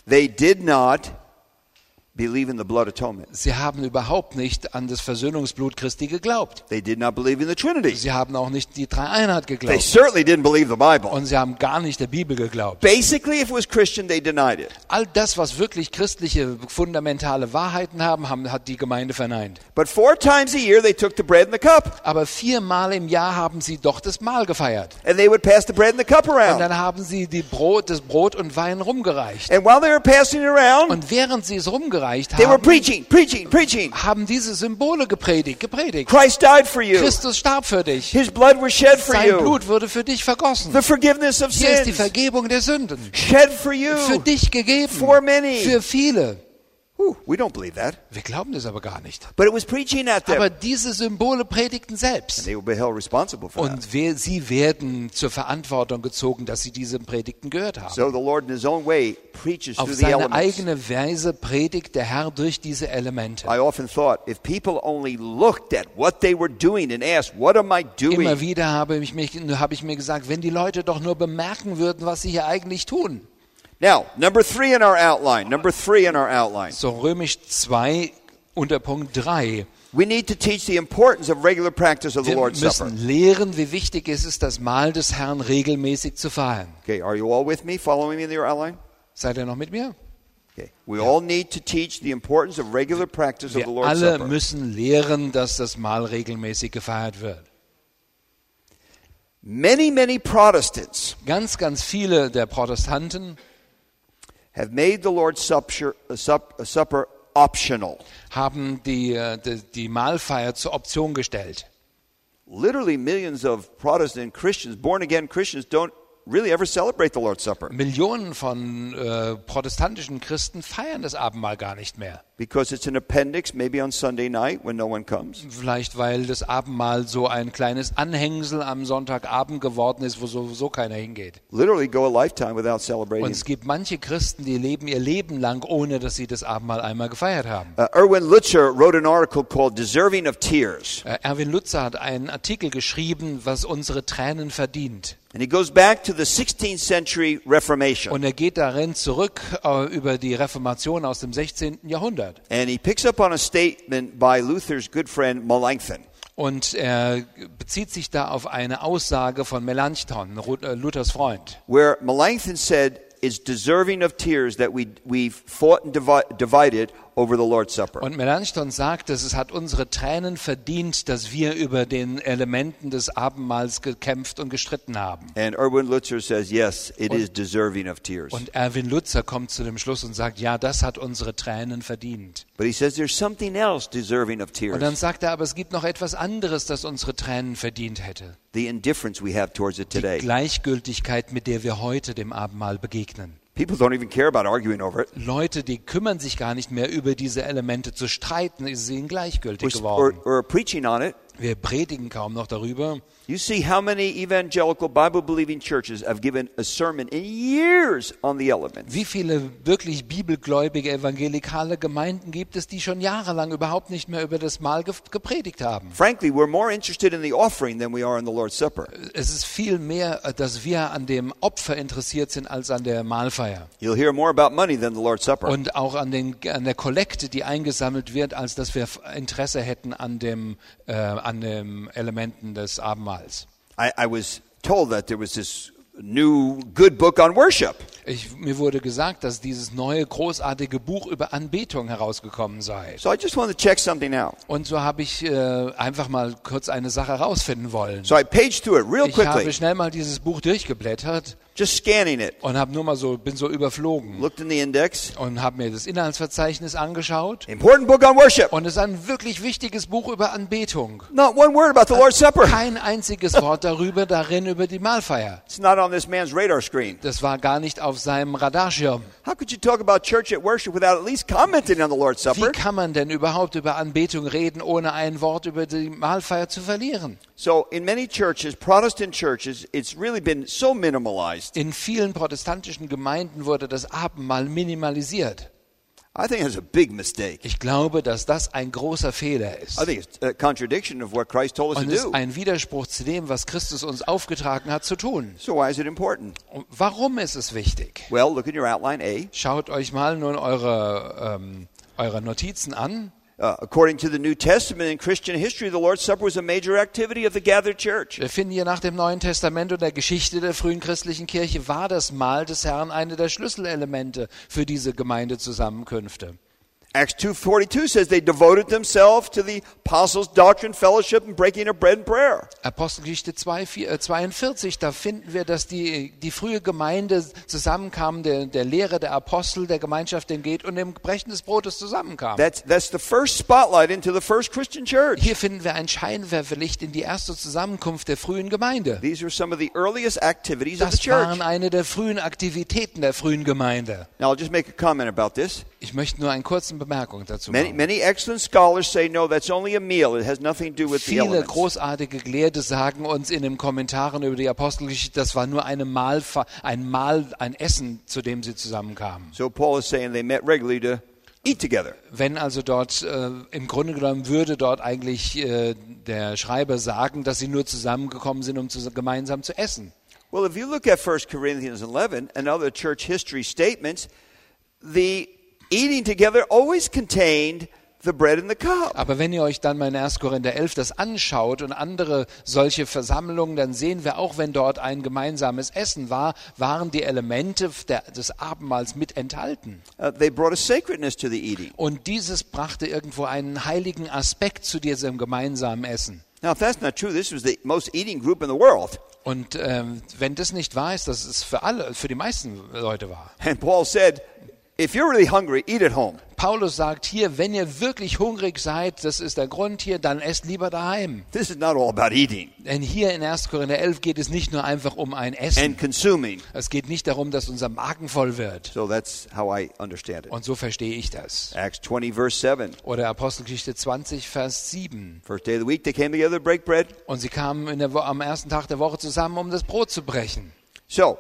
They did not believe in the blood atonement. Sie haben überhaupt nicht an das Versöhnungsblut Christi geglaubt. They did not believe in the Trinity. Sie haben auch nicht die Dreieinheit They geglaubt. certainly didn't believe the Bible. Und sie haben gar nicht der Bibel geglaubt. Basically, if it was Christian, they denied it. All das, was wirklich christliche fundamentale Wahrheiten haben, haben hat die Gemeinde verneint. But four times a year, they took the bread and the cup, Aber viermal im Jahr haben sie doch das Mahl gefeiert. and they would pass the bread and the cup Und around. dann haben sie die Brot, das Brot und Wein rumgereicht. And while they were passing it around, Und während sie es rumgereicht they were haben, preaching, preaching, preaching. haben diese Symbole gepredigt, gepredigt. Christ died for you. Christus starb für dich. His blood was shed for Sein. Blut wurde für dich vergossen. The forgiveness of Hier ist die sins Vergebung der Sünden. shed for you. Für dich gegeben. For many. Für viele. We don't believe that. Wir glauben das aber gar nicht. But it was preaching at them. Aber diese Symbole predigten And selbst. they were held responsible for. Und wir, sie werden zur Verantwortung gezogen, dass sie diese Predigten gehört haben. So the Lord in his own way preaches Auf through the seine eigene Weise predigt der Herr durch diese Elemente. I often thought if people only looked at what they were doing and asked, What am I Immer doing? wieder habe ich, mich, habe ich mir gesagt, wenn die Leute doch nur bemerken würden, was sie hier eigentlich tun. Now, number three in our outline. Number three in our outline. So römisch 2 unter Punkt 3. We need to teach the importance of regular practice of the Wir Lord's Supper. müssen lehren, wie wichtig es ist, das Mahl des Herrn regelmäßig zu feiern. Okay, are you all with me? Following me in your outline? Seid ihr noch mit mir? Okay. We all need to teach the importance of regular practice of Wir the Lord's alle Supper. müssen lehren, dass das Mahl regelmäßig gefeiert wird. Many, many Protestants Ganz, ganz viele der Protestanten have made the Lord's Supper, uh, uh, supper optional. haben die, äh, die, die Mahlfeier zur Option gestellt. Literally, millions of Protestant Christians, born again Christians, don't really ever celebrate the Lord's Supper Millionen von äh, protestantischen Christen feiern das Abendmahl gar nicht mehr. because it's an appendix, maybe on Sunday night when no one comes. Vielleicht weil das Abendmahl so ein kleines Anhängsel am Sonntagabend geworden ist, wo sowieso keiner hingeht. Literally, go a lifetime without Und celebrating. es gibt manche Christen, die leben ihr Leben lang, ohne dass sie das Abendmahl einmal gefeiert haben. Uh, Erwin Lutzer wrote an article called Deserving of Tears. Äh, Erwin Lutzer hat einen Artikel geschrieben, was unsere Tränen verdient. And he goes back to the 16th century Reformation. Und er geht darin zurück äh, über die Reformation aus dem 16. Jahrhundert. And he picks up on a statement by Luther's good friend Melanchthon. Und er bezieht sich da auf eine Aussage von Melanchthon, äh, Luthers Freund. where Melanchthon said, It's deserving of tears that we, we fought and divi- divided over the Lord's Supper. Und Melanchthon sagt, dass es hat unsere Tränen verdient, dass wir über den Elementen des Abendmahls gekämpft und gestritten haben. And Erwin Lutzer says, Yes, it is deserving of tears. Und Erwin Lutzer kommt zu dem Schluss und sagt, ja, das hat unsere Tränen verdient. But he says there's something else deserving of Und dann tears sagt er, aber es gibt noch etwas anderes, das unsere Tränen verdient hätte. the indifference we have towards it Die today. Gleichgültigkeit, mit der wir heute dem Abendmahl begegnen. People don't even care about arguing over it. Leute, die kümmern sich gar nicht mehr über diese Elemente zu streiten, ist ihnen gleichgültig Or, or, geworden. or preaching on it. Wir predigen kaum noch darüber. You see how many evangelical Bible believing churches have given a sermon in years on the elements. Wie viele wirklich bibelgläubige evangelikale Gemeinden gibt es, die schon jahrelang überhaupt nicht mehr über das Mahl ge gepredigt haben? Frankly, we're more interested in the offering than we are in the Lord's Supper. Es ist viel mehr, äh, dass wir an dem Opfer interessiert sind als an der Mahlfeier. You'll hear more about money than the Lord's Supper. Und auch an, den, an der Kollekte, die eingesammelt wird, als dass wir Interesse hätten an dem, äh, an den Elementen des Abendmahls. I, I was told that there was this new good book on worship. Ich, mir wurde gesagt, dass dieses neue großartige Buch über Anbetung herausgekommen sei. So I just wanted to check something out. Und so habe ich äh, einfach mal kurz eine Sache herausfinden wollen. So I paged through it real Ich quickly, habe schnell mal dieses Buch durchgeblättert just scanning it. und habe nur mal so bin so überflogen Looked in the index. und habe mir das Inhaltsverzeichnis angeschaut. Important book on worship. Und es ist ein wirklich wichtiges Buch über Anbetung. Not one word about the Lord's Supper. Kein einziges Wort darüber darin über die Mahlfeier. It's not on this man's radar screen. Das war gar nicht auf seinem Radarschirm. How could you talk about church at worship without at least commenting on the Lord's Wie Supper? kann man denn überhaupt über Anbetung reden, ohne ein Wort über die Mahlfeier zu verlieren? So, in many churches, Protestant churches, it's really been so minimalized. In vielen protestantischen Gemeinden wurde das Abendmahl minimalisiert. I think it's a big mistake. Ich glaube, dass das ein großer Fehler ist. I think it's a contradiction of what Christ told us Und to es ist do. ein Widerspruch zu dem, was Christus uns aufgetragen hat zu tun. So, why is it important? Und warum ist es wichtig? Well, look in your outline A. Schaut euch mal nun eure, ähm, eure Notizen an. Uh, according to the New Testament in Christian history, the Lord's Supper was a major activity of the gathered church. Wir finden hier nach dem Neuen Testament und der Geschichte der frühen christlichen Kirche war das Mahl des Herrn eine der Schlüsselelemente für diese Gemeindezusammenkünfte. Acts 2.42 says they devoted themselves to the apostles' doctrine, fellowship, and breaking of bread and prayer. Apostelgeschichte 2, 4, äh, 42, da finden wir, dass die, die frühe Gemeinde zusammenkam, der, der Lehre der Apostel, der Gemeinschaft dem geht und dem Brechen des Brotes zusammenkam. That's, that's the first spotlight into the first Christian church. Hier finden wir ein Scheinwerferlicht in die erste Zusammenkunft der frühen Gemeinde. These were some of the earliest activities of the Das waren church. eine der frühen Aktivitäten der frühen Gemeinde. Now, I'll just make a comment about this. Ich möchte nur eine kurze Bemerkung dazu machen. many excellent scholars say, no, that's only a meal. It has nothing to do with the Viele großartige Gelehrte sagen uns in den Kommentaren über die Apostelgeschichte, das war nur eine Mahl, ein Mahl, ein Essen, zu dem sie zusammenkamen. So Paul is saying they met regularly to eat together. Wenn also dort äh, im Grunde genommen würde dort eigentlich äh, der Schreiber sagen, dass sie nur zusammengekommen sind, um zu, gemeinsam zu essen. Well, if you look at 1 Corinthians 11 and other church history statements, the eating together always contained the bread and the cup. Aber wenn ihr euch dann mal in 1. Korinther 11 das anschaut und andere solche Versammlungen, dann sehen wir auch, wenn dort ein gemeinsames Essen war, waren die Elemente der, des Abendmahls mit enthalten. Uh, they brought a sacredness to the eating. Und dieses brachte irgendwo einen heiligen Aspekt zu diesem gemeinsamen Essen. Now, if that's not true, this was the most eating group in the world. Und ähm, wenn das nicht wahr ist, dass es für alle, für die meisten Leute war. And Paul said, if you're really hungry, eat at home. Paulus sagt hier, wenn ihr wirklich hungrig seid, das ist der Grund hier, dann esst lieber daheim. This is not all about eating Denn hier in 1. Korinther 11 geht es nicht nur einfach um ein Essen. and consuming. Es geht nicht darum, dass unser Magen voll wird. So that's how I understand it. Und so verstehe ich das. Acts 20, verse 7. Oder Apostelgeschichte 20, Vers 7. First day of the week, they came together to break bread. Und sie kamen der am ersten Tag der Woche zusammen, um das Brot zu brechen. So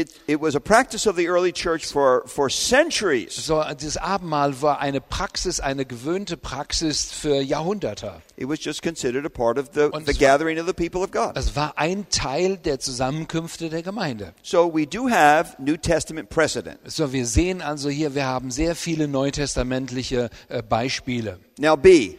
it, it was a practice of the early church for, for centuries. So, das Abendmahl war eine Praxis, eine gewöhnte Praxis für Jahrhunderte. It was just considered a part of the, the gathering of the people of God. Es war ein Teil der Zusammenkünfte der Gemeinde. So we do have New Testament precedent. So, wir sehen also hier, wir haben sehr viele neutestamentliche äh, Beispiele. Now, B.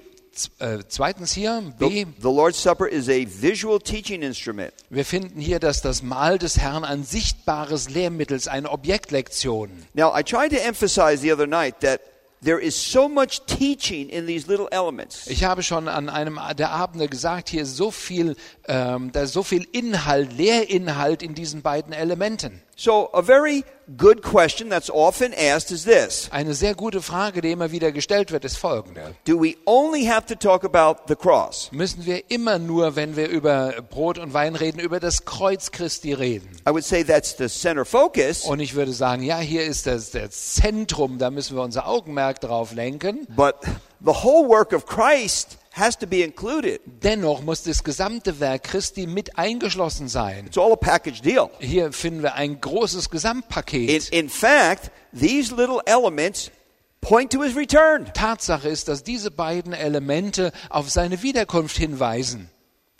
Äh, zweitens hier, The, B, the Lord's Supper is a visual teaching instrument. wir finden hier, dass das Mahl des Herrn ein sichtbares Lehrmittel ist, eine Objektlektion. Now, I tried to emphasize the other night that there is so much teaching in these little elements. Ich habe schon an einem der Abende gesagt, hier ist so viel, ähm, da ist so viel Inhalt, Lehrinhalt in diesen beiden Elementen. So, a very good question that's often asked is this Eine sehr gute Frage, die immer wieder gestellt wird, ist folgende. Do we only have to talk about the cross? Müssen wir immer nur, wenn wir über Brot und Wein reden, über das Kreuz Christi reden? I would say that's the center focus, Und ich würde sagen, ja, hier ist das, das Zentrum, da müssen wir unser Augenmerk drauf lenken. but the whole work of Christ has to be included. Dennoch muss das gesamte Werk Christi mit eingeschlossen sein. It's all a package deal. Hier finden wir ein großes In, Gesamtpaket. in fact, these little elements point to his return. Tatsache ist, dass diese beiden Elemente auf seine Wiederkunft hinweisen.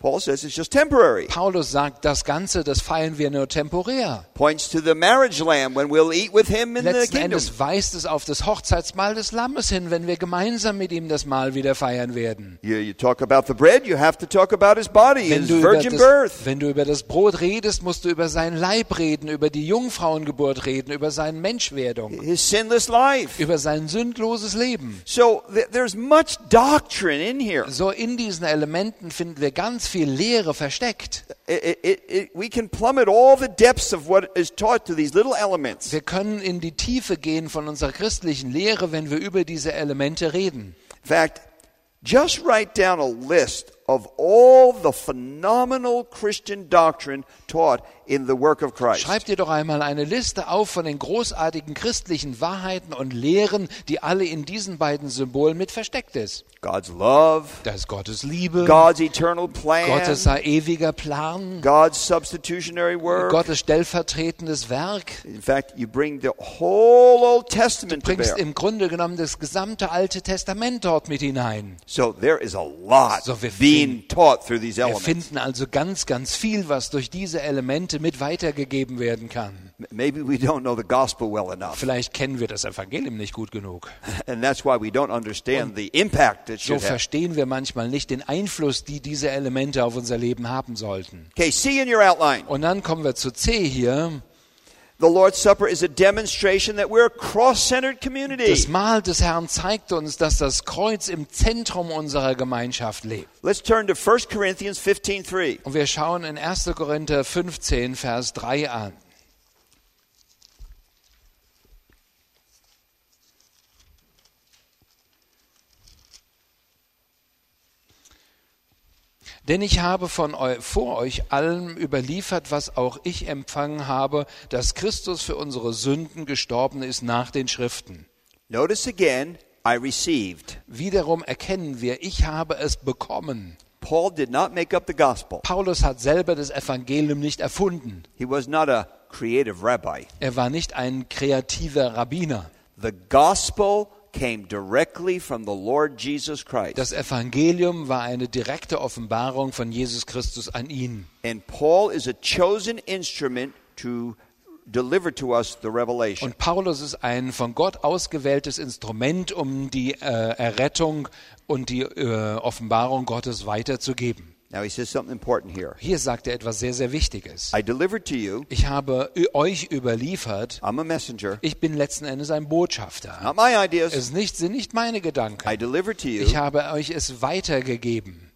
Paul says it's just temporary. Paulus sagt, das Ganze, das feiern wir nur temporär. Points to the marriage lamb when we'll eat with him in the Letzten kingdom. Endes weist es auf das Hochzeitsmahl des Lammes hin, wenn wir gemeinsam mit ihm das Mahl wieder feiern werden. You, you talk about the bread, you have to talk about his body, Wenn his du, über virgin das, birth. wenn du über das Brot redest, musst du über seinen Leib reden, über die Jungfrauengeburt reden, über seine Menschwerdung, his sinless life. über sein sündloses Leben. So th- there's much doctrine in here. So in diesen Elementen finden wir ganz viel Lehre versteckt. It, it, it, we can plummet all the depths of what is taught to these little elements. Wir können in die Tiefe gehen von unserer christlichen Lehre, wenn wir über diese Elemente reden. In fact, just write down a list of all the phenomenal Christian doctrine taught in the work of Christ. Schreib dir doch einmal eine Liste auf von den großartigen christlichen Wahrheiten und Lehren, die alle in diesen beiden Symbolen mit versteckt ist. God's love, Das ist Gottes Liebe, God's eternal plan, Gottes ewiger Plan, God's substitutionary work. Gottes stellvertretendes Werk. In fact, you bring the whole Old Testament to Bringst im Grunde genommen das gesamte Alte Testament dort mit hinein. So there is a lot So wir being taught through these Wir elements. finden also ganz, ganz viel, was durch diese Elemente mit weitergegeben werden kann. M- Maybe we don't know the gospel well enough. Vielleicht kennen wir das Evangelium nicht gut genug. It So verstehen wir manchmal nicht den Einfluss, die diese Elemente auf unser Leben haben sollten. Okay, see in your outline. Und dann kommen wir zu C hier. The Lord's Supper is a demonstration that we're a cross-centered Das community. Mahl des Herrn zeigt uns, dass das Kreuz im Zentrum unserer Gemeinschaft lebt. Let's turn to 1 Corinthians 15:3. Und wir schauen in 1. Korinther 15, Vers 3 an. Denn ich habe von eu vor euch allem überliefert, was auch ich empfangen habe, dass Christus für unsere Sünden gestorben ist nach den Schriften. Notice again, I received. Wiederum erkennen wir, ich habe es bekommen. Paul did not make up the gospel. Paulus hat selber das Evangelium nicht erfunden. He was not a creative rabbi. Er war nicht ein kreativer Rabbiner. The gospel came directly from the Lord Jesus Christ. Das Evangelium war eine direkte Offenbarung von Jesus Christus an ihn. And Paul is a chosen instrument to deliver to us the revelation. Und Paulus ist ein von Gott ausgewähltes Instrument, um die äh, Errettung und die äh, Offenbarung Gottes weiterzugeben. Now he says something important here. Hier sagt er etwas sehr, sehr Wichtiges. I delivered to you, Ich habe euch überliefert, I'm a messenger, ich bin letzten Endes ein Botschafter. not my ideas. Es nicht, sind nicht meine Gedanken. I delivered to you Ich habe euch es weitergegeben.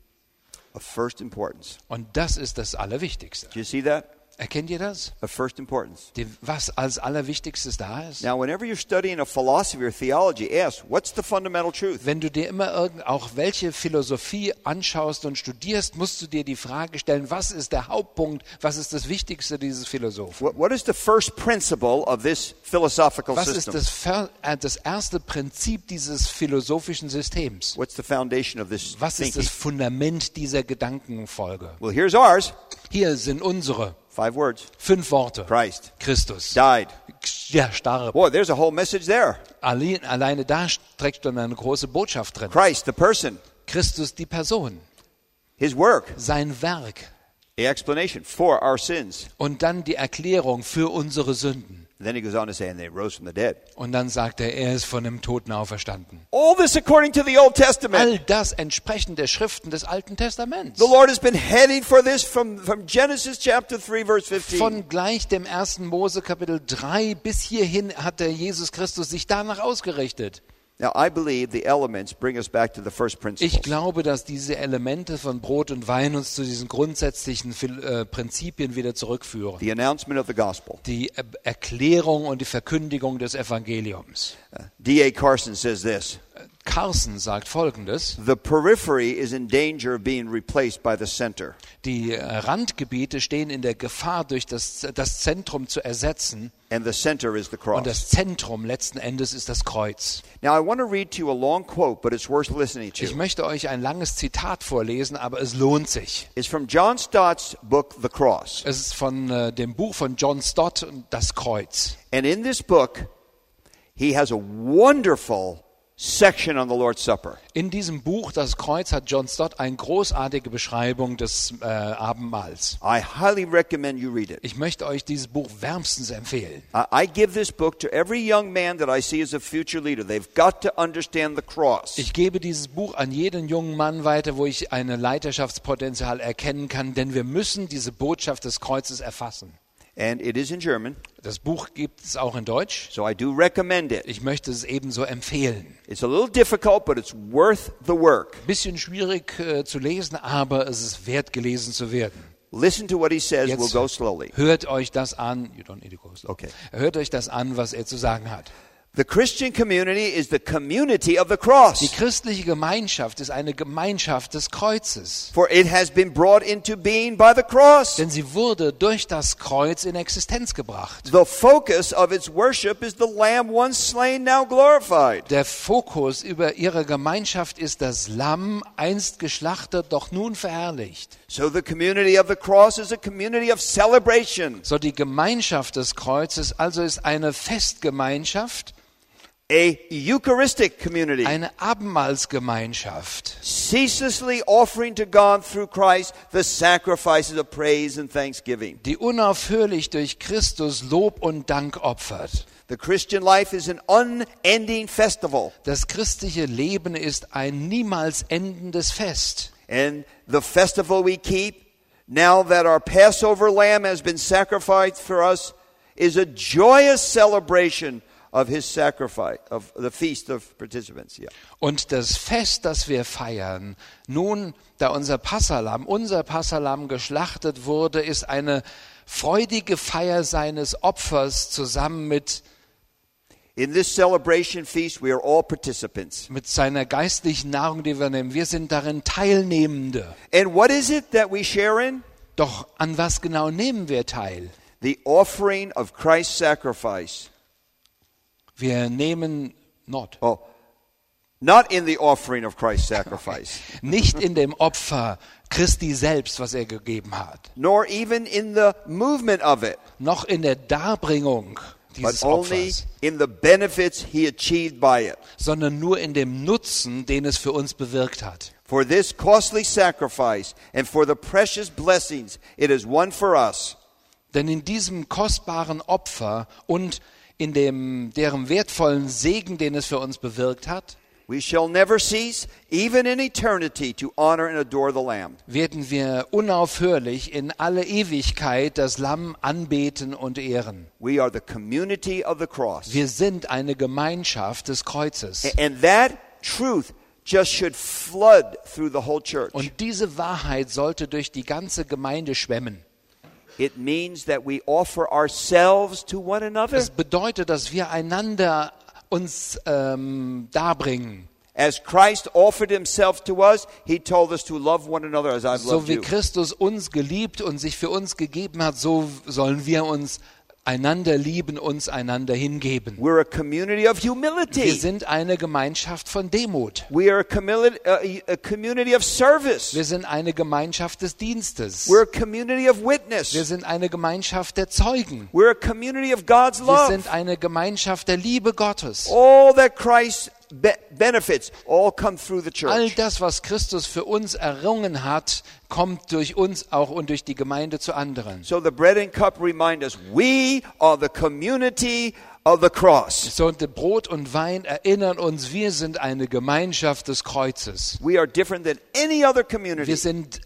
of first importance. Und das ist das Allerwichtigste. Do you see that? Erkennt ihr das? of first importance. Die, was als allerwichtigstes da ist? Now, whenever you're studying a philosophy or theology, ask, what's the fundamental truth? Wenn du dir immer irgend, auch welche Philosophie anschaust und studierst, musst du dir die Frage stellen, was ist der Hauptpunkt, was ist das Wichtigste dieses Philosophen? What, what is the first principle of this philosophical Was ist system? das, Ver, äh, das erste Prinzip dieses philosophischen Systems? What's the foundation of this Was ist thinking? das Fundament dieser Gedankenfolge? Well, here's ours. Hier sind unsere Five words. fünf Worte. Christ Christus. died. Ja, starre. Boy, there's a whole message there. Allein, alleine da steckt schon eine große Botschaft drin. Christ, the person, Christus die Person, his work, sein Werk the explanation for our sins. und dann die Erklärung für unsere Sünden. And then he goes on to say, and they rose from the dead. Und dann sagt er, er ist von dem Toten auferstanden. All this according to the Old Testament. All das entsprechend der Schriften des Alten Testaments. The Lord has been heading for this from, from Genesis chapter 3, verse 15. Von gleich dem 1. Mose Kapitel 3 bis hierhin hat der Jesus Christus sich danach ausgerichtet. Now, I believe the elements bring us back to the first Ich glaube, dass diese Elemente von Brot und Wein uns zu diesen grundsätzlichen äh, Prinzipien wieder zurückführen. The announcement of the gospel. Die äh, Erklärung und die Verkündigung des Evangeliums. Uh, D.A. Carson says this Carson sagt Folgendes. The periphery is in danger of being replaced by the center. Die Randgebiete stehen in der Gefahr, durch das, das Zentrum zu ersetzen. And the center is the Und cross. das Zentrum letzten Endes ist das Kreuz. Now, I want to read to you a long quote, but it's worth listening Ich to. möchte euch ein langes Zitat vorlesen, aber es lohnt sich. It's from John Stott's book, The Cross. Es ist von äh, dem Buch von John Stott, Das Kreuz. And in this book, he has a wonderful section on the Lord's Supper. In diesem Buch, Das Kreuz, hat John Stott eine großartige Beschreibung des äh, Abendmahls. I highly recommend you read it. Ich möchte euch dieses Buch wärmstens empfehlen. I give this book to every young man that I see as a future leader. They've got to understand the cross. Ich gebe dieses Buch an jeden jungen Mann weiter, wo ich ein Leiterschaftspotenzial erkennen kann, denn wir müssen diese Botschaft des Kreuzes erfassen. And it is in German, Das Buch gibt es auch in Deutsch. so I do recommend it. Ich möchte es ebenso empfehlen. It's a little difficult, but it's worth the work. Bisschen schwierig äh, zu lesen, aber es ist wert gelesen zu werden. Listen to what he says. Jetzt We'll go slowly. hört euch das an. You don't need to go slow. Okay. Hört euch das an, was er zu sagen hat. The Christian community is the community of the cross, Die christliche Gemeinschaft ist eine Gemeinschaft des Kreuzes. for it has been brought into being by the cross. Denn sie wurde durch das Kreuz in Existenz gebracht. The focus of its worship is the Lamb once slain, now glorified. Der Fokus über ihre Gemeinschaft ist das Lamm, einst geschlachtet, doch nun verherrlicht. So the community of the cross is a community of celebration, So die Gemeinschaft des Kreuzes also ist eine Festgemeinschaft, a Eucharistic community, eine Abendmahlsgemeinschaft, ceaselessly offering to God through Christ the sacrifices of praise and thanksgiving. die unaufhörlich durch Christus Lob und Dank opfert. The Christian life is an unending festival, Das christliche Leben ist ein niemals endendes Fest. and the festival we keep now that our Passover lamb has been sacrificed for us is a joyous celebration of his sacrifice, of the feast of participants. Yeah. Und das Fest, das wir feiern, nun, da unser Passalam, unser Passalam geschlachtet wurde, ist eine freudige Feier seines Opfers zusammen mit, In this celebration feast, we are all participants. mit seiner geistlichen Nahrung, die wir nehmen. Wir sind darin Teilnehmende. And what is it that we share in? Doch an was genau nehmen wir teil? The offering of Christ's sacrifice. Wir nehmen not. Oh, not in the offering of Christ's sacrifice, [LAUGHS] Nicht in dem Opfer Christi selbst, was er gegeben hat, nor even in the movement of it, noch in der Darbringung but dieses only Opfers, in the benefits he achieved by it. sondern nur in dem Nutzen, den es für uns bewirkt hat. For this costly sacrifice and for the precious blessings it has won for us, Denn in diesem kostbaren Opfer und in dem, deren wertvollen Segen, den es für uns bewirkt hat, we shall never cease, even in eternity, to honor and adore the Lamb. werden wir unaufhörlich in alle Ewigkeit das Lamm anbeten und ehren. We are the community of the cross. Wir sind eine Gemeinschaft des Kreuzes. And that truth just should flood through the whole church. Und diese Wahrheit sollte durch die ganze Gemeinde schwemmen. It means that we offer ourselves to one another. Das bedeutet, dass wir einander uns ähm, darbringen. As Christ offered himself to us, he told us to love one another as I've So loved wie you. Christus uns geliebt und sich für uns gegeben hat, so sollen wir uns einander lieben, uns einander hingeben. We're a community of Wir sind eine Gemeinschaft von Demut. We are a, community, a, a community of service. Wir sind eine Gemeinschaft des Dienstes. We're a community of Wir sind eine Gemeinschaft der Zeugen. We're a community of God's Wir sind eine Gemeinschaft der Liebe Gottes. All that Christ benefits all come through the All church. das, was Christus für uns errungen hat, kommt durch uns auch und durch die Gemeinde zu anderen. So the bread and cup remind us we are the community of the cross. So und Brot und Wein erinnern uns, wir sind eine Gemeinschaft des Kreuzes. We are different than any other Wir community. sind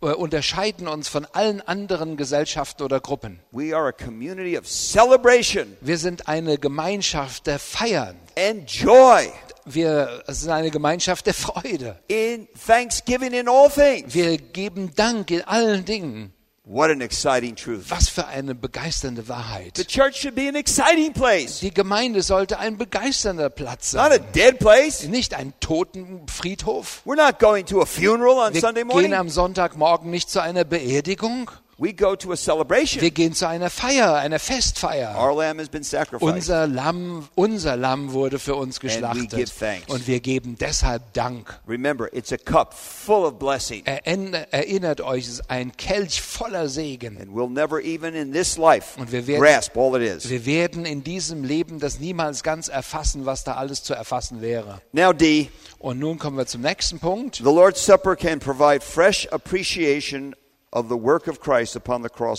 äh, unterscheiden uns von allen anderen Gesellschaften oder Gruppen. We are a community of celebration Wir sind eine Gemeinschaft der Feiern. and joy Wir sind eine Gemeinschaft der Freude. in thanksgiving in all things. Wir geben Dank in allen Dingen. What an exciting truth. Was für eine begeisternde The Wahrheit. church should be an exciting place, Die Gemeinde sollte ein begeisternder Platz not a sein. dead place. Nicht ein Totenfriedhof. We're not going to a funeral on Wir Sunday gehen morning. am Sonntagmorgen nicht zu einer Beerdigung. We go to a celebration. Wir gehen zu einer Feier, einer Festfeier. Our lamb has been sacrificed. Unser Lamm, unser Lamm wurde für uns we give geschlachtet. thanks. Und wir geben deshalb Dank. Remember, it's a cup full of blessing. Erinner- Erinnert euch, es ist ein Kelch voller Segen. And we'll never even in this life Und wir werden- grasp all it is. Wir werden in diesem Leben das niemals ganz erfassen, was da alles zu erfassen wäre. Now, D, Und nun kommen wir zum nächsten Punkt. the Lord's Supper can provide fresh appreciation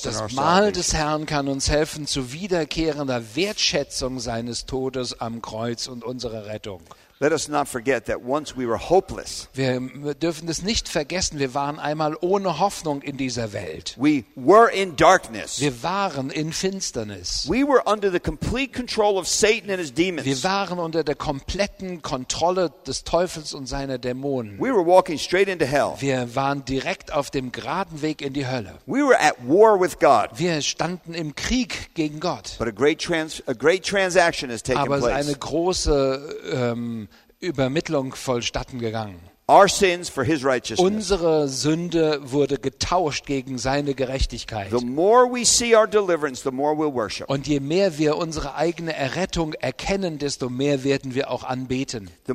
Das Mahl salvation. des Herrn kann uns helfen zu wiederkehrender Wertschätzung seines Todes am Kreuz und unserer Rettung. Let us not forget that once we were hopeless, Wir dürfen es nicht vergessen, wir waren einmal ohne Hoffnung in dieser Welt. we were in darkness. Wir waren in Finsternis. We were under the complete control of Satan and his Wir demons. waren unter der kompletten Kontrolle des Teufels und seiner Dämonen. We were walking straight into hell. Wir waren direkt auf dem geraden Weg in die Hölle. We were at war with God. Wir standen im Krieg gegen Gott. But a great trans- a great transaction has taken Aber es ist eine place. große ähm, Übermittlung vollstatten gegangen. Our sins for his righteousness. Unsere Sünde wurde getauscht gegen seine Gerechtigkeit. The more we see our deliverance, the more we'll worship. Und je mehr wir unsere eigene Errettung erkennen, desto mehr werden wir auch anbeten. Desto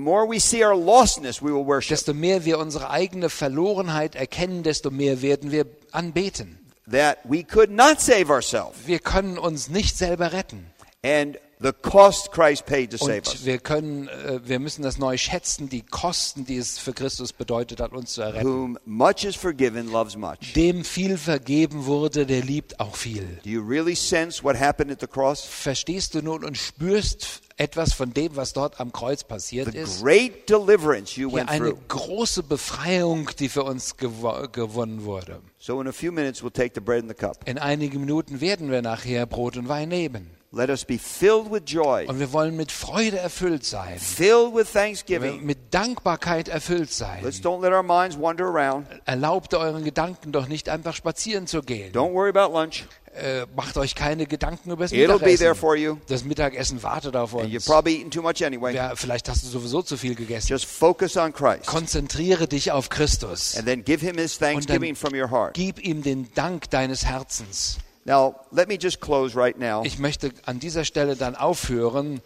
mehr wir unsere eigene Verlorenheit erkennen, desto mehr werden wir anbeten. That we could not save ourselves. Wir können uns nicht selber retten. And the cost Christ paid to save Und us. wir können, äh, wir müssen das neu schätzen, die Kosten, die es für Christus bedeutet hat, uns zu erretten. Whom much is forgiven loves much. Dem viel vergeben wurde, der liebt auch viel. Do you really sense what happened at the cross? Verstehst du nun und spürst etwas von dem, was dort am Kreuz passiert The ist? great deliverance you Ja, went eine große Befreiung, die für uns gewo gewonnen wurde. So in a few minutes, we'll take the bread and the cup. In einigen Minuten werden wir nachher Brot und Wein nehmen. Let us be filled with joy, Und wir wollen mit Freude erfüllt sein, filled with thanksgiving. mit Dankbarkeit erfüllt sein. Let's don't let our minds wander around. Erlaubt euren Gedanken doch nicht einfach spazieren zu gehen. Don't worry about lunch. Äh, macht euch keine Gedanken über das It'll be there Mittagessen. for you. Das Mittagessen wartet auf And uns. probably eaten too much anyway. Ja, vielleicht hast du sowieso zu viel gegessen. Just focus on Christ. Konzentriere dich auf Christus. And then give him his Und dann thanksgiving from your heart. gib ihm den Dank deines Herzens. Now, let me just close right now. Ich möchte an dieser Stelle dann aufhören.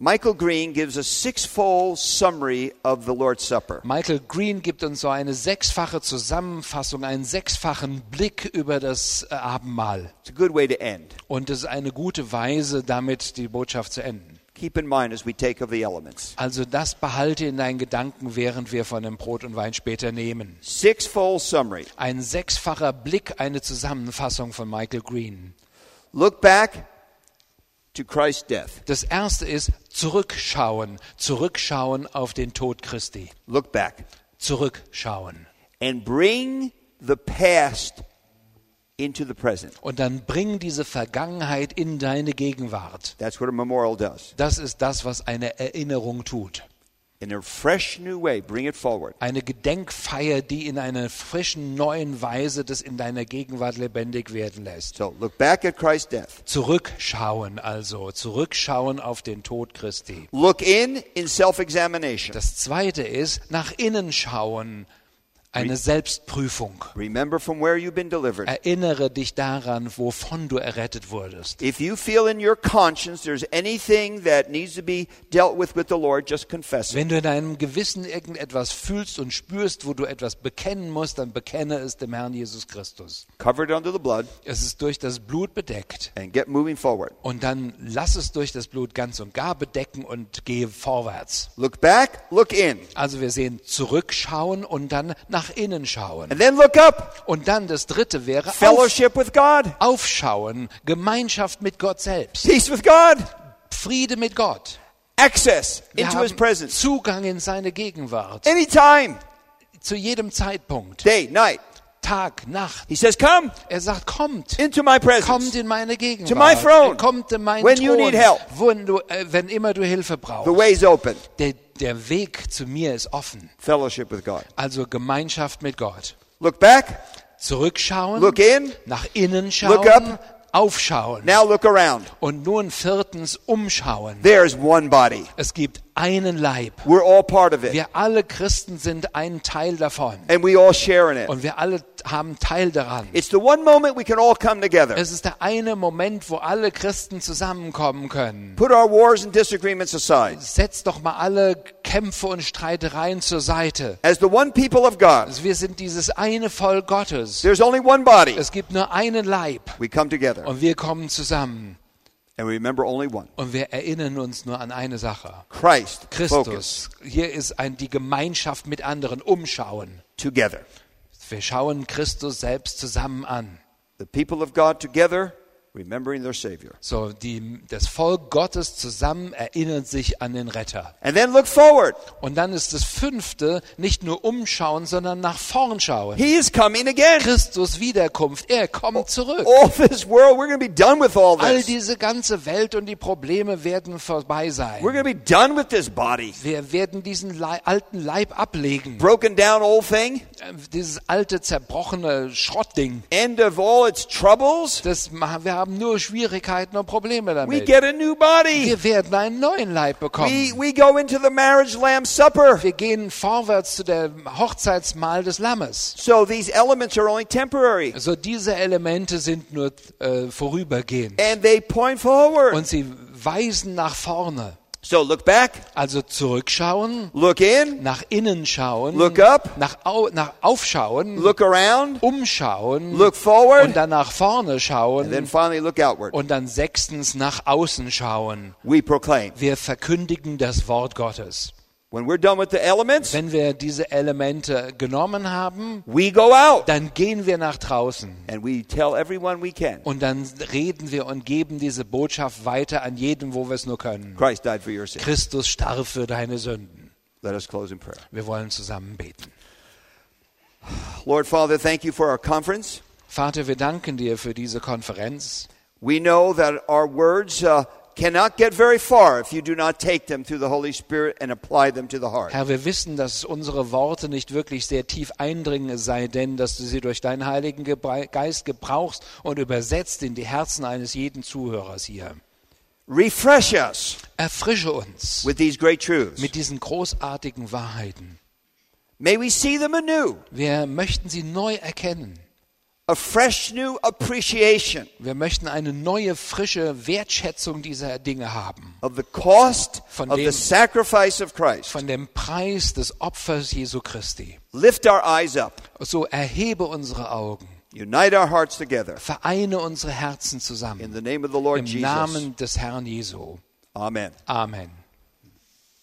Michael Green gives a six-fold summary of the Lord's Supper. Michael Green gibt uns so eine sechsfache Zusammenfassung, einen sechsfachen Blick über das äh, Abendmahl. It's a good way to end. Und es ist eine gute Weise, damit die Botschaft zu enden. Keep in mind as we take of the elements. Also das behalte in deinen Gedanken, während wir von dem Brot und Wein später nehmen. Six-fold summary. Ein sechsfacher Blick, eine Zusammenfassung von Michael Green. Look back to Christ's death. Das erste ist zurückschauen, zurückschauen auf den Tod Christi. Look back. Zurückschauen. And bring the past into the present. Und dann bring diese Vergangenheit in deine Gegenwart. That's what a memorial does. Das ist das, was eine Erinnerung tut. in a fresh new way. Bring it forward. Eine Gedenkfeier, die in einer frischen, neuen Weise das in deiner Gegenwart lebendig werden lässt. So look back at Christ's death. Zurückschauen also, zurückschauen auf den Tod Christi. Look in in self examination. Das zweite ist nach innen schauen, eine Selbstprüfung. Erinnere dich daran, wovon du errettet wurdest. If you feel in your conscience there's anything that needs to be dealt with with the Lord, just confess it. Wenn du in deinem Gewissen irgendetwas fühlst und spürst, wo du etwas bekennen musst, dann bekenne es dem Herrn Jesus Christus. Cover it under the blood Es ist durch das Blut bedeckt. and get moving forward. Und dann lass es durch das Blut ganz und gar bedecken und gehe vorwärts. Look back, look in. Also wir sehen zurückschauen und dann nach innen schauen. And then look up. Und dann das dritte wäre auf, Fellowship with God. aufschauen, Gemeinschaft mit Gott selbst, Peace with God. Friede mit Gott. Access Wir into His presence. Zugang in seine Gegenwart. Anytime. Zu jedem Zeitpunkt. Day, night. Tag, Nacht. He says, Come Er sagt, kommt. into my presence. Kommt in meine Gegenwart. To my throne. Kommt in meinen When Thron. you need help. Wenn, du, äh, wenn immer du Hilfe The brauchst. way's open. Der, der Weg zu mir ist offen. Fellowship with God. Also Gemeinschaft mit Gott. Look back, Zurückschauen. look in, nach innen Look schauen. up. Aufschauen. now look around. Und nun viertens umschauen. There's one body. Es gibt einen Leib. We're all part of it. Wir alle Christen sind ein Teil davon. And we all share in it. Und wir alle haben Teil daran. It's the one moment we can all come together. Es ist der eine Moment, wo alle Christen zusammenkommen können. Put our wars and disagreements aside. Setzt doch mal alle Kämpfe und Streitereien zur Seite. As the one people of God, Also wir sind dieses eine Volk Gottes. there's only one body. Es gibt nur einen Leib. We come together Und wir kommen zusammen. And we remember only one. Und wir erinnern uns nur an eine Sache. Christ. Focus. Christus. Hier ist ein, die Gemeinschaft mit anderen. Umschauen. Together. Wir schauen Christus selbst zusammen an. The people of God together, remembering their Savior. So, die, das Volk Gottes zusammen erinnert sich an den Retter. And then look forward. Und dann ist das fünfte nicht nur umschauen, sondern nach vorn schauen. He is coming again. Christus Wiederkunft, er kommt zurück. All this world, we're going to be done with all All this. diese ganze Welt und die Probleme werden vorbei We're sein. going to be done with this body. Wir werden diesen Lei- alten Leib ablegen. Broken down old thing. Äh, Dieses alte, zerbrochene Schrottding. End of all its troubles. Das, wir haben nur Schwierigkeiten und Probleme We damit. get a new body. Wir werden einen neuen Leib We, bekommen. we go into the marriage lamb supper. Wir gehen vorwärts zu der Hochzeitsmahl des Lammes. So these elements are only temporary. Also diese Elemente sind nur äh, vorübergehend. And they point forward. Und sie weisen nach vorne. So look back, Also zurückschauen, look in, nach innen schauen, Look up. nach, au, nach aufschauen, look around, umschauen look forward, und dann nach vorne and then schauen finally look outward. und dann sechstens nach außen schauen. We proclaim. Wir verkündigen das Wort Gottes. When we're done with the elements, Wenn wir diese Elemente genommen haben, we go out dann gehen wir nach draußen and we tell everyone we can. und dann reden wir und geben diese Botschaft weiter an jeden, wo wir es nur können. Christus starb für deine Sünden. Let us close in prayer. Wir wollen zusammen beten. Lord Father, thank you for our conference. Vater, wir danken dir für diese Konferenz. We know that our words uh, cannot get very far if you do not take them through the Holy Spirit and apply them to the heart. Herr, wir wissen, dass unsere Worte nicht wirklich sehr tief eindringen, es sei denn, dass du sie durch deinen Heiligen Geist gebrauchst und übersetzt in die Herzen eines jeden Zuhörers hier. Refresh us Erfrische uns with these great truths. mit diesen großartigen Wahrheiten. May we see them anew, Wir möchten sie neu erkennen. A fresh new appreciation Wir möchten eine neue, frische Wertschätzung dieser Dinge haben. of the cost Von of the dem- sacrifice of Christ. Von dem Preis des Opfers Jesu Christi. Lift our eyes up, So erhebe unsere Augen. unite our hearts together. Vereine unsere Herzen In zusammen. the name of the Lord Im Jesus. Namen des Herrn Jesu. Amen. Amen.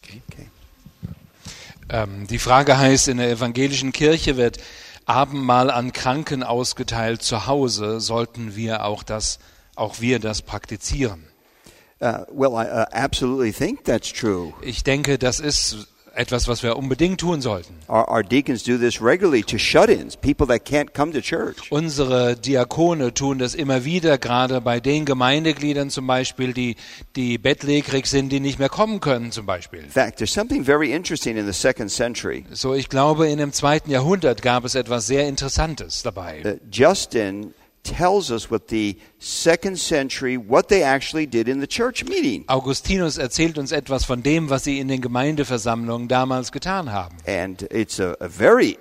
Okay. Ähm, die Frage heißt, in der evangelischen Kirche wird Abendmahl an Kranken ausgeteilt zu Hause. Sollten wir auch das, auch wir das praktizieren? Uh, well, I uh, absolutely think that's true. Ich denke, das ist etwas, was wir unbedingt tun sollten. Our, our deacons do this regularly to shut-ins, people that can't come to church. Unsere Diakone tun das immer wieder, gerade bei den Gemeindegliedern zum Beispiel, die, die bettlägerig sind, die nicht mehr kommen können zum Beispiel. In fact, there's something very interesting in the second century. So, ich glaube, in dem zweiten Jahrhundert gab es etwas sehr Interessantes dabei. Justin tells us what the second century, what they actually did in the church meeting. Augustinus erzählt uns etwas von dem, was sie in den Gemeindeversammlungen damals getan haben. And it's a, a very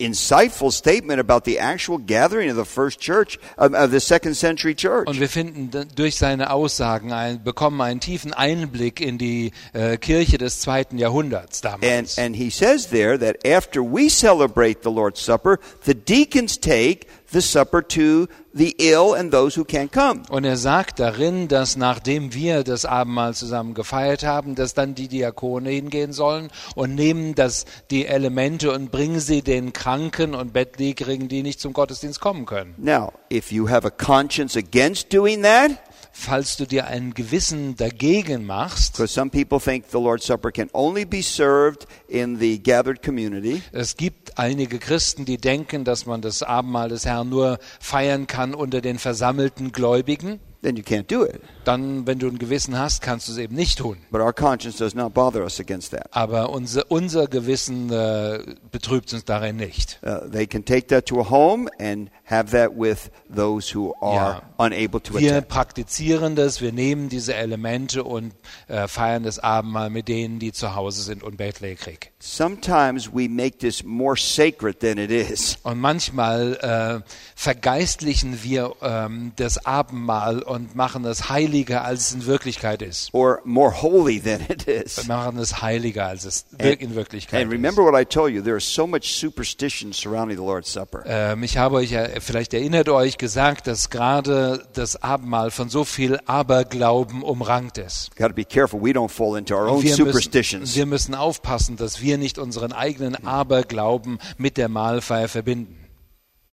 insightful statement about the actual gathering of the first church, of, of the second century church. Und wir finden durch seine Aussagen, ein, bekommen einen tiefen Einblick in die äh, Kirche des zweiten Jahrhunderts And, damals. and he says there that after we celebrate the Lord's Supper, the deacons take the supper to the ill and those who can't come. Und er sagt darin, dass nachdem wir das Abendmahl zusammen gefeiert haben, dass dann die Diakone hingehen sollen und nehmen das, die Elemente und bringen sie den Kranken und Bettlägerigen, die nicht zum Gottesdienst kommen können. Now, if you have a conscience against doing that, Falls du dir ein Gewissen dagegen machst, because some people think the Lord's Supper can only be served in the gathered community, es gibt einige Christen, die denken, dass man das Abendmahl des Herrn nur feiern kann unter den versammelten Gläubigen. Then you can't do it. Dann, wenn du ein Gewissen hast, kannst du es eben nicht tun. But our conscience does not bother us against that. Aber unser, unser Gewissen äh, betrübt uns darin nicht. Uh, they can take that to a home and have that with those who are Ja. unable to Wir attend. praktizieren das, wir nehmen diese Elemente und äh, feiern das Abendmahl mit denen, die zu Hause sind und bettlägerig. Sometimes we make this more sacred than it is. Und manchmal äh, vergeistlichen wir ähm, das Abendmahl und machen es heiliger, als es in Wirklichkeit ist. or more holy than it Wir is. machen es heiliger, als es in Wirklichkeit And ist. remember what I told you, there is so much superstition surrounding the Lord's Supper. Ähm, ich habe euch vielleicht erinnert euch gesagt, dass gerade das Abendmahl von so viel Aberglauben umrankt ist. Got to be careful we don't fall into our own Wir müssen, wir müssen aufpassen, dass wir nicht unseren eigenen Aberglauben mit der Mahlfeier verbinden.